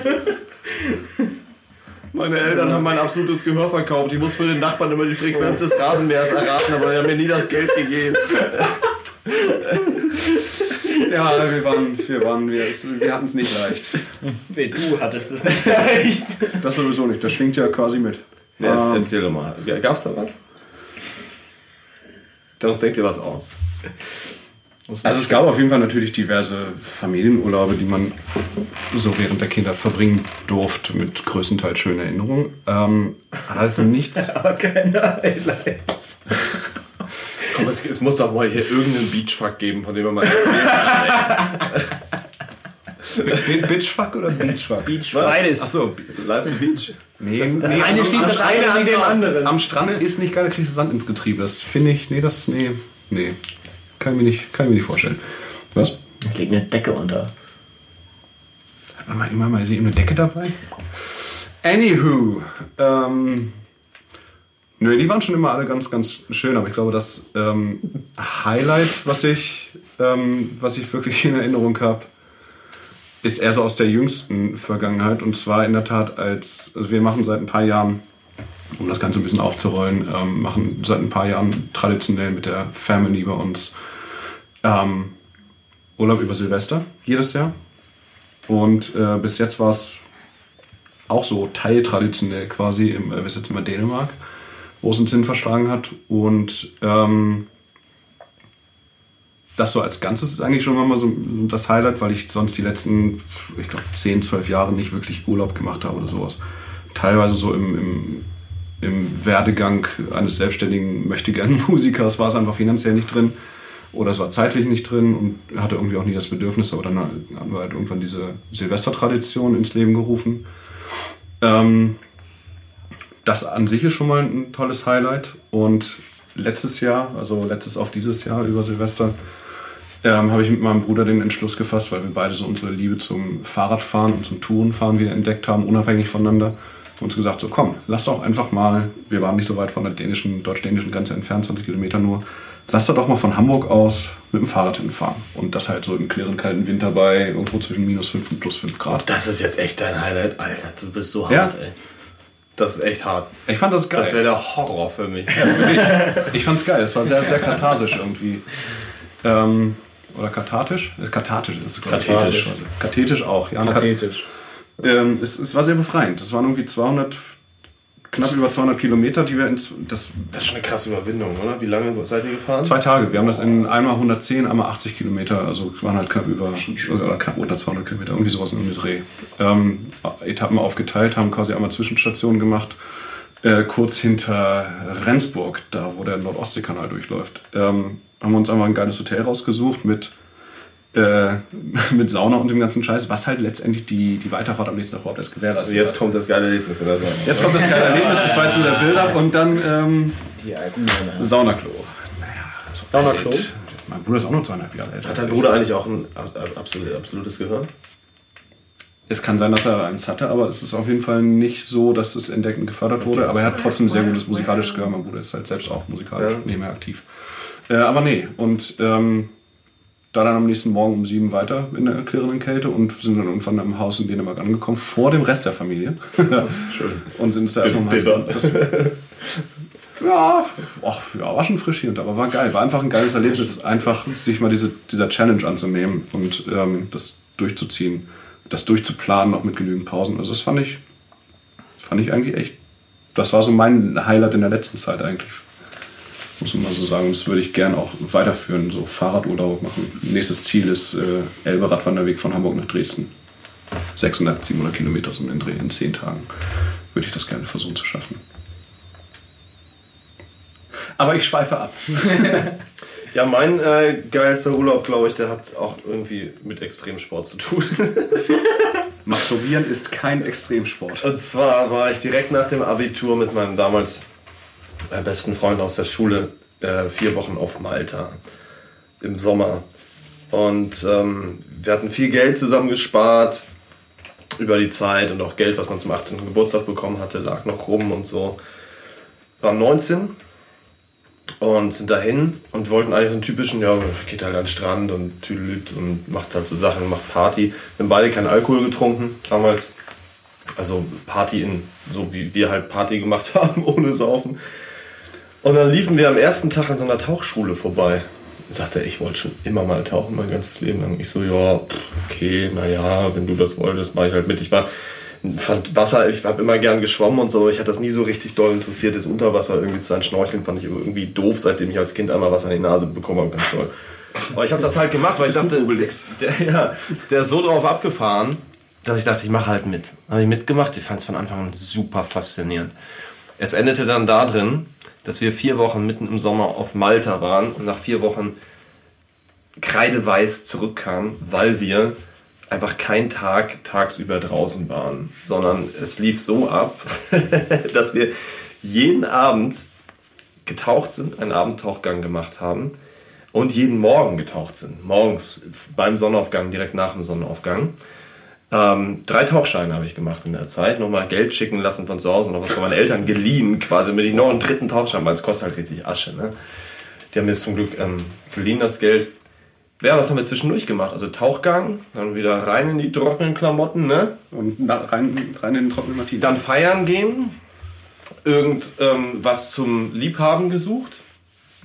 Meine Eltern haben mein absolutes Gehör verkauft. Ich muss für den Nachbarn immer die Frequenz des Rasenmähers erraten, aber die haben mir nie das Geld gegeben. Ja, wir waren, wir waren, wir, wir hatten es nicht leicht. Nee, du hattest es nicht leicht. Das sowieso nicht, das schwingt ja quasi mit. Ja, Ähm, erzähl doch mal. Gab's da was? Sonst denkt ihr was aus. Also es gab auf jeden Fall natürlich diverse Familienurlaube, die man so während der Kindheit verbringen durfte, mit größtenteils schönen Erinnerungen. Ähm, also nichts. Aber keine Highlights. Komm, es, es muss doch mal hier irgendeinen Beachfuck geben, von dem man mal erzählen Bi- Bitchfuck oder Beachfuck? Beachfuck. Beides. Achso, Leipzig Beach. nee, Das nee, eine schließt das eine an dem anderen. Am Strand ist nicht geil, da kriegst du Sand ins Getriebe. Das finde ich, nee, das, nee, nee. Kann ich mir nicht, kann ich mir nicht vorstellen. Was? Legt eine Decke unter. Hat man mal immer mal ist eben eine Decke dabei? Anywho, ähm, nö, die waren schon immer alle ganz, ganz schön, aber ich glaube, das ähm, Highlight, was ich, ähm, was ich wirklich in Erinnerung habe, ist eher so aus der jüngsten Vergangenheit und zwar in der Tat als, also wir machen seit ein paar Jahren, um das Ganze ein bisschen aufzurollen, ähm, machen seit ein paar Jahren traditionell mit der Family bei uns ähm, Urlaub über Silvester jedes Jahr. Und äh, bis jetzt war es auch so teiltraditionell quasi. Im, äh, wir sitzen in Dänemark, wo es uns hin verschlagen hat. Und ähm, das so als Ganzes ist eigentlich schon mal so das Highlight, weil ich sonst die letzten, ich glaube, 10, 12 Jahre nicht wirklich Urlaub gemacht habe oder sowas. Teilweise so im, im, im Werdegang eines selbstständigen, möchtegern Musikers war es einfach finanziell nicht drin. Oder es war zeitlich nicht drin und hatte irgendwie auch nie das Bedürfnis, aber dann haben wir halt irgendwann diese Silvestertradition ins Leben gerufen. Ähm, das an sich ist schon mal ein tolles Highlight. Und letztes Jahr, also letztes auf dieses Jahr über Silvester, ähm, habe ich mit meinem Bruder den Entschluss gefasst, weil wir beide so unsere Liebe zum Fahrradfahren und zum Tourenfahren wieder entdeckt haben, unabhängig voneinander. Haben uns gesagt, so komm, lass doch einfach mal, wir waren nicht so weit von der dänischen, deutsch-dänischen Grenze entfernt, 20 Kilometer nur, lass doch doch mal von Hamburg aus mit dem Fahrrad hinfahren. Und das halt so im klirren kalten Winter bei irgendwo zwischen minus 5 und plus 5 Grad. Das ist jetzt echt dein Highlight, Alter. Du bist so Ja. hart, ey. Das ist echt hart. Ich fand das geil. Das wäre der Horror für mich. Ich fand's geil. Es war sehr, sehr katharsisch irgendwie. Ähm, oder kathartisch? Äh, Kathartisch ist es. Kathetisch. Kathetisch auch, ja. Und Pathetisch. Kat- Ähm, es, es war sehr befreiend. Es waren irgendwie 200, knapp über 200 Kilometer, die wir ins. Das, Das ist schon eine krasse Überwindung, oder? Wie lange seid ihr gefahren? zwei Tage. Wir haben das in einmal 110, einmal 80 Kilometer. Also waren halt knapp über, oder knapp unter 200 Kilometer. Irgendwie sowas in dem Dreh. Ähm, Etappen aufgeteilt, haben quasi einmal Zwischenstationen gemacht. Äh, kurz hinter Rendsburg, da wo der Nordostseekanal durchläuft, ähm, haben wir uns einfach ein geiles Hotel rausgesucht mit, äh, mit Sauna und dem ganzen Scheiß, was halt letztendlich die, die Weiterfahrt am nächsten Tag überhaupt erst gewährleistet Jetzt hat. kommt das geile Erlebnis in der Sauna. Jetzt kommt das geile Erlebnis, das war jetzt so der Bilder und dann ähm, Die alten Männer. Saunaklo. Naja, so Saunaklo? alt. Mein Bruder ist auch noch zweieinhalb Jahre älter. Hat dein. Bruder eigentlich auch ein ab- ab- absolut, absolutes Gehör? Es kann sein, dass er eins hatte, aber es ist auf jeden Fall nicht so, dass es entdeckt und gefördert wurde. Aber er hat trotzdem sehr gutes musikalisches Gehör. Mein Bruder ist halt selbst auch musikalisch Ja. nebenher aktiv. Äh, aber nee, und ähm, da dann am nächsten Morgen um sieben weiter in der klirrenden Kälte und sind dann irgendwann im Haus in Dänemark angekommen, vor dem Rest der Familie. Schön. und sind es da erstmal mal ja, ach, ja, war schon frisch hier und da, aber war geil. War einfach ein geiles Erlebnis, einfach sich mal diese, dieser Challenge anzunehmen und ähm, das durchzuziehen, das durchzuplanen, auch mit genügend Pausen. Also das fand ich, fand ich eigentlich echt, das war so mein Highlight in der letzten Zeit eigentlich. Muss man mal so sagen. Das würde ich gern auch weiterführen, so Fahrradurlaub machen. Nächstes Ziel ist äh, Elbe-Radwanderweg von Hamburg nach Dresden. 600, 700 Kilometer so um den Dreh in 10 Tagen. Würde ich das gerne versuchen zu schaffen. Aber ich schweife ab. Ja, mein äh, geilster Urlaub, glaube ich, der hat auch irgendwie mit Extremsport zu tun. Masturbieren ist kein Extremsport. Und zwar war ich direkt nach dem Abitur mit meinem damals besten Freund aus der Schule äh, vier Wochen auf Malta im Sommer. Und ähm, wir hatten viel Geld zusammengespart über die Zeit und auch Geld, was man zum 18. Geburtstag bekommen hatte, lag noch rum und so. Waren 19 und sind dahin und wollten eigentlich so einen typischen, ja, geht halt an den Strand und tüdelüt und macht halt so Sachen, macht Party. Wir haben beide keinen Alkohol getrunken damals. Also Party in, so wie wir halt Party gemacht haben, ohne Saufen. Und dann liefen wir am ersten Tag an so einer Tauchschule vorbei. Sagte er, ich wollte schon immer mal tauchen, mein ganzes Leben lang. Ich so, ja, okay, naja, wenn du das wolltest, mache ich halt mit. Ich war, fand Wasser, ich habe immer gern geschwommen und so, aber ich hatte das nie so richtig doll interessiert. Jetzt unter Wasser irgendwie zu sein, Schnorcheln fand ich irgendwie doof, seitdem ich als Kind einmal Wasser in die Nase bekommen habe, ganz toll. Aber ich habe das halt gemacht, weil ich dachte, der, ja, der ist so drauf abgefahren, dass ich dachte, ich mache halt mit. Habe ich mitgemacht, ich fand es von Anfang an super faszinierend. Es endete dann da drin, dass wir vier Wochen mitten im Sommer auf Malta waren und nach vier Wochen kreideweiß zurückkamen, weil wir einfach keinen Tag tagsüber draußen waren, sondern es lief so ab, dass wir jeden Abend getaucht sind, einen Abendtauchgang gemacht haben und jeden Morgen getaucht sind. Morgens beim Sonnenaufgang, direkt nach dem Sonnenaufgang. Ähm, drei Tauchscheine habe ich gemacht in der Zeit. Nochmal Geld schicken lassen von zu Hause, noch was von meinen Eltern geliehen, quasi damit ich noch einen dritten Tauchschein, weil es kostet halt richtig Asche. Ne? Die haben mir zum Glück ähm, geliehen, das Geld. Ja, was haben wir zwischendurch gemacht? Also Tauchgang, dann wieder rein in die trockenen Klamotten, ne? Und rein, rein in den trockenen Martin. Dann feiern gehen, irgend ähm, was zum Liebhaben gesucht.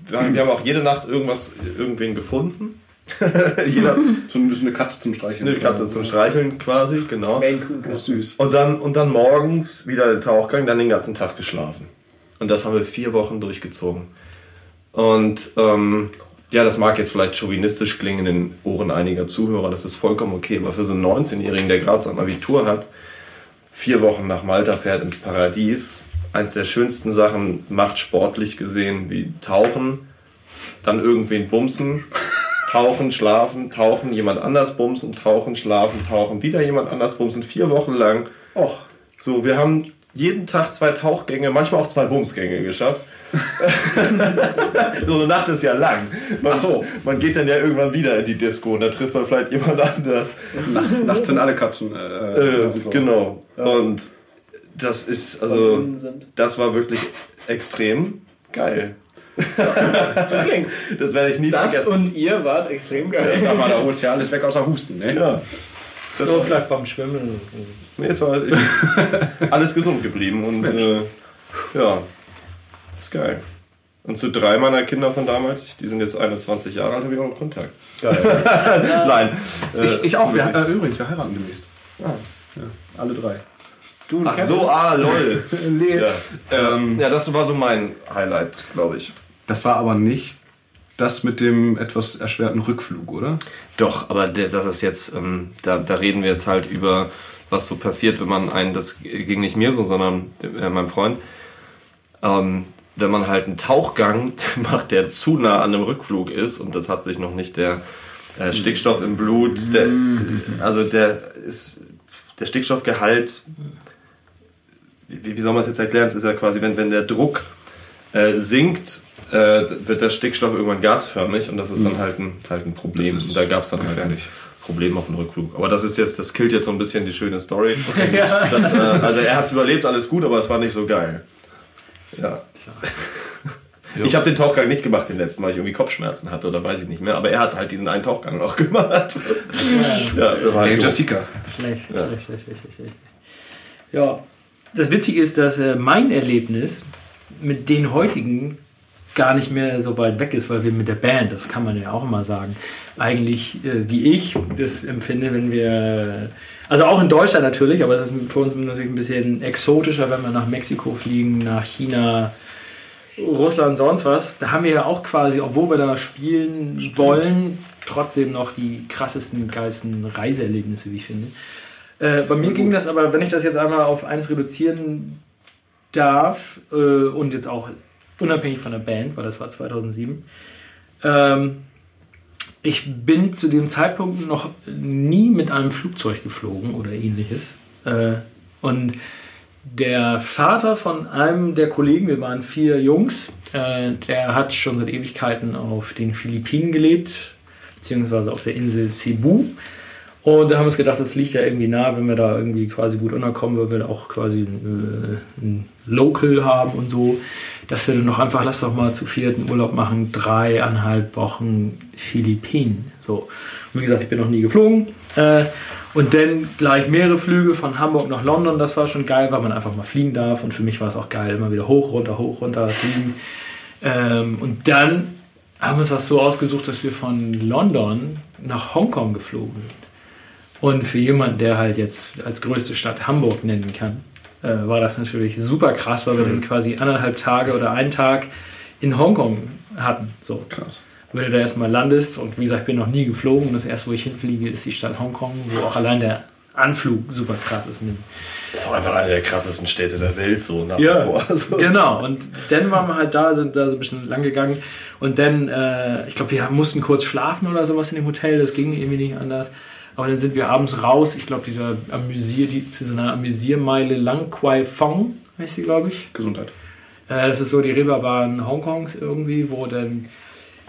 Wir, wir haben auch jede Nacht irgendwas, irgendwen gefunden. Jeder, so ein bisschen eine Katze zum Streicheln. eine Katze zum Streicheln quasi, genau. Süß. Und dann, und dann morgens wieder der Tauchgang, dann den ganzen Tag geschlafen. Und das haben wir vier Wochen durchgezogen. Und ähm, ja, das mag jetzt vielleicht chauvinistisch klingen in den Ohren einiger Zuhörer, das ist vollkommen okay, aber für so einen 19-Jährigen, der gerade sein Abitur hat, vier Wochen nach Malta fährt ins Paradies, eins der schönsten Sachen macht sportlich gesehen, wie tauchen, dann irgendwen bumsen, tauchen, schlafen, tauchen, jemand anders bumsen, tauchen, schlafen, tauchen, wieder jemand anders bumsen, vier Wochen lang. Och, So, wir haben jeden Tag zwei Tauchgänge, manchmal auch zwei Bumsgänge geschafft. so eine Nacht ist ja lang. Man, Ach so. man geht dann ja irgendwann wieder in die Disco und da trifft man vielleicht jemand anders. nachts sind alle Katzen. Äh, Äh, so. Genau. Und das ist, also, das war wirklich extrem geil. So klingt's. Das werde ich nie Das vergessen. und ihr wart extrem geil. Sag mal, da holst du ja alles weg außer Husten, ne? Ja. Das So vielleicht beim Schwimmen. nee, es war alles gesund geblieben und äh, ja, ist geil. Und zu drei meiner Kinder von damals, die sind jetzt 21 Jahre alt, habe ich auch noch Kontakt. Nein. äh, Ich, ich auch. Wir, äh, übrigens, wir heiraten demnächst. Ja, alle drei. Du, Ach so, ah, lol. Nee. Ja. Ähm, ja, das war so mein Highlight, glaube ich. Das war aber nicht das mit dem etwas erschwerten Rückflug, oder? Doch, aber das ist jetzt, ähm, da, da reden wir jetzt halt über, was so passiert, wenn man einen, das ging nicht mir so, sondern äh, meinem Freund, ähm, wenn man halt einen Tauchgang macht, der zu nah an einem Rückflug ist und das hat sich noch nicht der äh, Stickstoff im Blut, der, also der ist, der Stickstoffgehalt, wie, wie soll man es jetzt erklären? Es ist ja quasi, wenn, wenn der Druck äh, sinkt, äh, wird der Stickstoff irgendwann gasförmig und das ist dann halt ein, halt ein Problem. Und da gab es dann halt ein gefährlich. Problem auf dem Rückflug. Aber das ist jetzt, das killt jetzt so ein bisschen die schöne Story. Ja. Das, äh, also er hat es überlebt, alles gut, aber es war nicht so geil. Ja. Ich habe den Tauchgang nicht gemacht den letzten, weil ich irgendwie Kopfschmerzen hatte oder weiß ich nicht mehr. Aber er hat halt diesen einen Tauchgang noch gemacht. ja, war halt Danger doof. Seeker. Schlecht, schlecht, schlecht, schlecht, schlecht. Ja, das Witzige ist, dass äh, mein Erlebnis mit den heutigen gar nicht mehr so weit weg ist, weil wir mit der Band, das kann man ja auch immer sagen, eigentlich äh, wie ich das empfinde, wenn wir, also auch in Deutschland natürlich, aber es ist für uns natürlich ein bisschen exotischer, wenn wir nach Mexiko fliegen, nach China, Russland, sonst was. Da haben wir ja auch quasi, obwohl wir da spielen wollen, trotzdem noch die krassesten, geilsten Reiseerlebnisse, wie ich finde. Äh, bei mir ging das aber, wenn ich das jetzt einmal auf eins reduzieren darf, äh, und jetzt auch unabhängig von der Band, weil das war 2007, ähm, ich bin zu dem Zeitpunkt noch nie mit einem Flugzeug geflogen oder ähnliches. Äh, und der Vater von einem der Kollegen, wir waren vier Jungs, äh, der hat schon seit Ewigkeiten auf den Philippinen gelebt, beziehungsweise auf der Insel Cebu. Und da haben wir uns gedacht, das liegt ja irgendwie nah, wenn wir da irgendwie quasi gut unterkommen, weil wir da auch quasi äh, ein Local haben und so, dass wir dann noch einfach, lass doch mal zu vierten Urlaub machen, dreieinhalb Wochen Philippinen. So. Und wie gesagt, ich bin noch nie geflogen. Äh, und dann gleich mehrere Flüge von Hamburg nach London, das war schon geil, weil man einfach mal fliegen darf. Und für mich war es auch geil, immer wieder hoch, runter, hoch, runter fliegen. Ähm, und dann haben wir uns das so ausgesucht, dass wir von London nach Hongkong geflogen sind. Und für jemanden, der halt jetzt als größte Stadt Hamburg nennen kann, äh, war das natürlich super krass, weil wir dann quasi anderthalb Tage oder einen Tag in Hongkong hatten. So. Krass. Wenn du da erstmal landest und wie gesagt, ich bin noch nie geflogen und das erste, wo ich hinfliege, ist die Stadt Hongkong, wo auch allein der Anflug super krass ist Das ist auch einfach eine der krassesten Städte der Welt, so nach Ja, vor. Also. genau. Und dann waren wir halt da, sind da so ein bisschen lang gegangen. Und dann, äh, ich glaube, wir mussten kurz schlafen oder sowas in dem Hotel. Das ging irgendwie nicht anders. Aber dann sind wir abends raus. Ich glaube, dieser Amüsier, die, zu so einer Amüsiermeile Lang Kwai Fong, heißt sie, glaube ich. Gesundheit. Äh, das ist so die Reeperbahn Hongkongs irgendwie, wo dann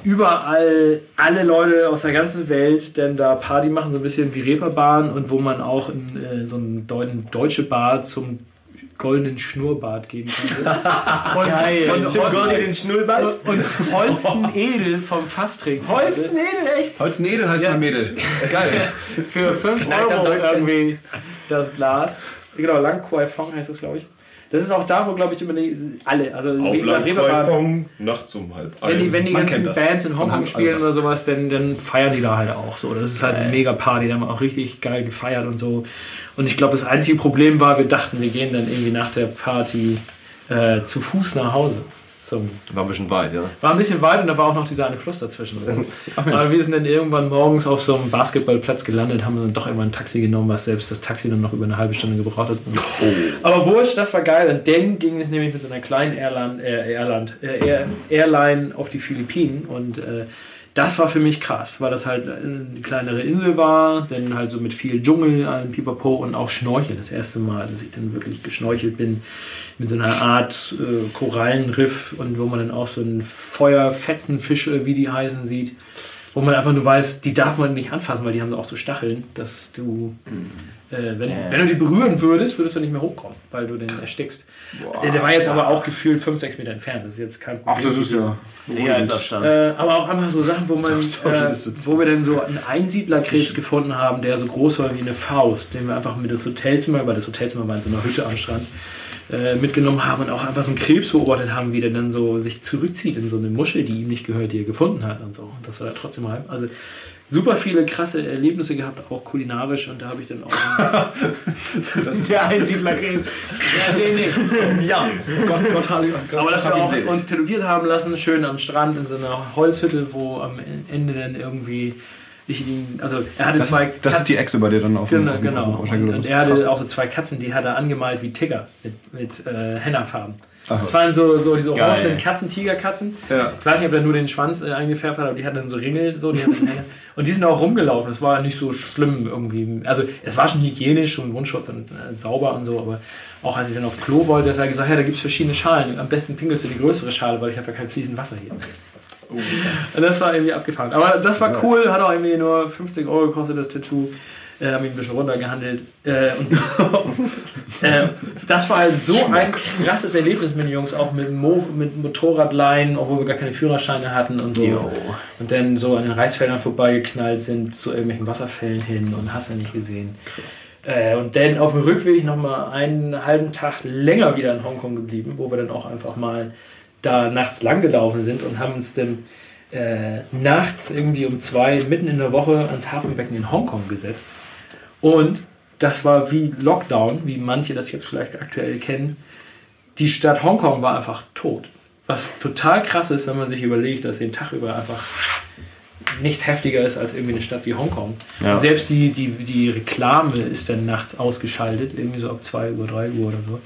überall alle Leute aus der ganzen Welt dann da Party machen, so ein bisschen wie Reeperbahn und wo man auch in äh, so eine Deu deutsche Bar zum goldenen Schnurrbart gehen kann. Und, Geil. Und, Zum goldenen Schnurrbart? und, und Holsten Edel vom Fass trinken. Holznedel, echt? Holznedel heißt Ja. mein Mädel. Geil. Für 5 Knallt am Euro irgendwie das Glas. Genau, Lang Kwai Fong heißt das, glaube ich. Das ist auch da, wo, glaube ich, immer die, alle, also wie gesagt, Reeperbahn, nachts um halb wenn die, wenn die ganzen. Bands in Hongkong spielen oder sowas, dann, dann feiern die da halt auch so. Das ist halt eine mega Party, da haben wir auch richtig geil gefeiert und so. Und ich glaube, das einzige Problem war, wir dachten, wir gehen dann irgendwie nach der Party äh, zu Fuß nach Hause. Zum War ein bisschen weit, ja. war ein bisschen weit und da war auch noch dieser eine Fluss dazwischen. Aber wir sind dann irgendwann morgens auf so einem Basketballplatz gelandet, haben dann doch irgendwann ein Taxi genommen, was selbst das Taxi dann noch über eine halbe Stunde gebraucht hat. Aber wurscht, das war geil. Und dann ging es nämlich mit so einer kleinen Airline, äh, Airland, äh, Air, Airline auf die Philippinen und äh, das war für mich krass, weil das halt eine kleinere Insel war, dann halt so mit viel Dschungel, allem Pipapo und auch Schnorcheln. Das erste Mal, dass ich dann wirklich geschnorchelt bin mit so einer Art äh, Korallenriff und wo man dann auch so einen Feuerfetzenfisch, äh, wie die heißen, sieht. Wo man einfach nur weiß, die darf man nicht anfassen, weil die haben auch so Stacheln, dass du, äh, wenn, wenn du die berühren würdest, würdest du nicht mehr hochkommen, weil du den erstickst. der, der war jetzt aber auch gefühlt 5, 6 Meter entfernt. Das ist jetzt kein Problem. Ach, das ist ja. Sicherheitsabstand. Äh, aber auch einfach so Sachen, wo, man, so äh, wo wir dann so einen Einsiedlerkrebs gefunden haben, der so groß war wie eine Faust, den wir einfach mit das Hotelzimmer, weil das Hotelzimmer war in so einer Hütte am Strand, äh, mitgenommen haben und auch einfach so einen Krebs beobachtet haben, wie der dann so sich zurückzieht in so eine Muschel, die ihm nicht gehört, die er gefunden hat und so. Und das war trotzdem halb. Also super viele krasse Erlebnisse gehabt, auch kulinarisch und da habe ich dann auch. Das ist der Einsiedlerkrebs. ja, den nicht. Ja. Gott, Gott, Gott, Gott, Aber dass wir auch uns tätowiert haben lassen, schön am Strand in so einer Holzhütte, wo am Ende dann irgendwie ich ihn, also er hatte Das, zwei das ist die Echse bei dir dann auf dem, genau, dem, genau. auf dem Und, Oberschenkel. und er hatte auch so zwei Katzen, die hat er angemalt wie Tigger mit, mit äh, Henna-Farben. Aha. Das waren so, so diese orangenen Katzen, Tigerkatzen. Ja. Ich weiß nicht, ob er nur den Schwanz äh, eingefärbt hat, aber die hatten dann so Ringel. So, die und die sind auch rumgelaufen. Es war nicht so schlimm irgendwie. Also es war schon hygienisch und Mundschutz und äh, sauber und so, aber auch als ich dann auf Klo wollte, hat er gesagt, ja, da gibt es verschiedene Schalen. Am besten pinkelst du die größere Schale, weil ich habe ja kein fließend Wasser hier. Und das war irgendwie abgefahren. Aber das war cool, hat auch irgendwie nur 50 Euro gekostet, das Tattoo. Äh, haben ihn ein bisschen runtergehandelt. Äh, und, äh, das war halt so ein krasses Erlebnis mit den Jungs, auch mit, Mo mit Motorradleihen, obwohl wir gar keine Führerscheine hatten und so. Und dann so an den Reisfeldern vorbeigeknallt sind, zu irgendwelchen Wasserfällen hin und hast ja nicht gesehen. Äh, und dann auf dem Rückweg nochmal einen halben Tag länger wieder in Hongkong geblieben, wo wir dann auch einfach mal da nachts lang gelaufen sind und haben uns dann äh, nachts irgendwie um zwei mitten in der Woche ans Hafenbecken in Hongkong gesetzt. Und das war wie Lockdown, wie manche das jetzt vielleicht aktuell kennen. Die Stadt Hongkong war einfach tot. Was total krass ist, wenn man sich überlegt, dass den Tag über einfach nichts heftiger ist als irgendwie eine Stadt wie Hongkong. Und selbst die, die, die Reklame ist dann nachts ausgeschaltet, irgendwie so ab 2 Uhr, 3 Uhr oder so.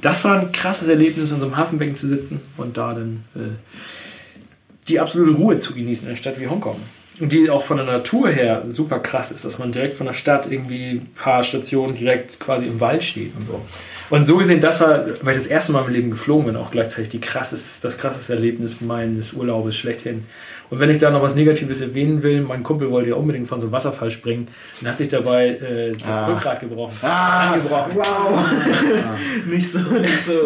Das war ein krasses Erlebnis, in so einem Hafenbecken zu sitzen und da dann äh, die absolute Ruhe zu genießen in einer Stadt wie Hongkong. Und die auch von der Natur her super krass ist, dass man direkt von der Stadt irgendwie ein paar Stationen direkt quasi im Wald steht und so. Und so gesehen, das war, weil ich das erste Mal im Leben geflogen bin, auch gleichzeitig die krasses, das krasseste Erlebnis meines Urlaubes schlechthin. Und wenn ich da noch was Negatives erwähnen will, mein Kumpel wollte ja unbedingt von so einem Wasserfall springen und hat sich dabei äh, das Rückgrat gebrochen. Ah, angebrochen. Nicht so, nicht so.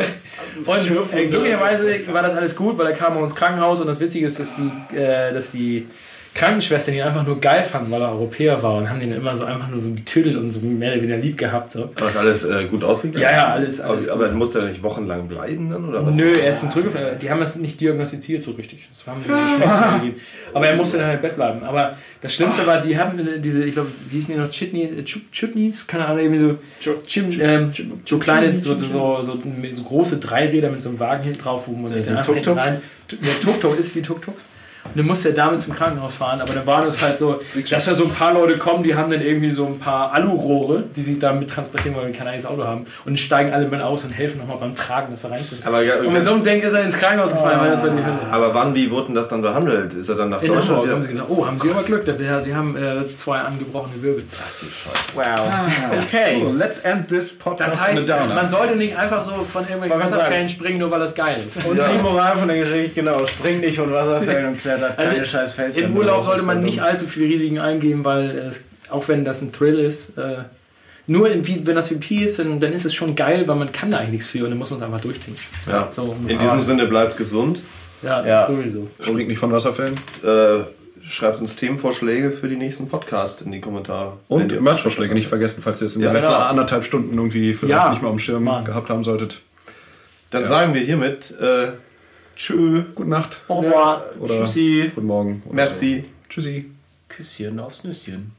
Und äh, glücklicherweise war das alles gut, weil er kam ins Krankenhaus und das Witzige ist, dass die, äh, dass die Krankenschwestern ihn einfach nur geil fanden, weil er Europäer war und haben ihn immer so einfach nur so getüdelt und so mehr oder weniger lieb gehabt. So. War das alles äh, gut ausgegangen? Ja, ja, alles. alles Aber, aber musste er nicht wochenlang bleiben dann? Oder was? Nö, er ist dann zurückgefallen. Die haben das nicht diagnostiziert so richtig. Das haben die schlecht gegeben. Aber er musste dann im Bett bleiben. Aber das Schlimmste war, die hatten diese, ich glaube, wie hießen die noch, Chutneys, äh, Chutneys? Keine Ahnung, irgendwie so, Chim, ähm, so kleine, so, so, so, so große Dreiräder mit so einem Wagen hinten drauf, wo man sich dann einfach rein... Ja, Tuk-Tuk ist wie Tuk-Tuks. Und dann musste er damit zum Krankenhaus fahren. Aber dann war das halt so, dass da so ein paar Leute kommen, die haben dann irgendwie so ein paar Alurohre, die sie damit transportieren, weil wir kein eigenes Auto haben. Und steigen alle mit aus und helfen nochmal beim Tragen, das da reinzuschreiben. Aber ja, Und mit so einem Denk ist er ins Krankenhaus gefallen, weil das war die Hölle. Aber wann, wie wurde denn das dann behandelt? Ist er dann nach In Deutschland Hamburg haben sie wieder? gesagt, oh, haben sie aber Glück, ja, sie haben äh, zwei angebrochene Wirbel. Wow. Okay. So, let's end this podcast Das heißt, man sollte nicht einfach so von irgendwelchen Wasserfällen springen, nur weil das geil ist. Und die Moral von der Geschichte, genau, springt nicht von Wasserfällen und klettert Also keine scheiß Felswände. Im Urlaub sollte man nicht allzu viele Risiken eingehen, weil es, auch wenn das ein Thrill ist, äh, nur wenn das VP ist, dann, dann ist es schon geil, weil man kann da eigentlich nichts für und dann muss man es einfach durchziehen. Ja. So, In diesem Sinne bleibt gesund. ja, Ja. sowieso. Springt nicht von Wasserfällen. Äh, schreibt uns Themenvorschläge für die nächsten Podcasts in die Kommentare. Und Merchvorschläge nicht vergessen, falls ihr es in Ja, den letzten genau. anderthalb Stunden irgendwie vielleicht Ja. nicht mehr auf dem Schirm Mann. gehabt haben solltet. Dann sagen wir hiermit äh, Tschö, Gute Nacht Au revoir. Tschüssi. guten Morgen. merci. So. Tschüssi. Küsschen aufs Nüsschen.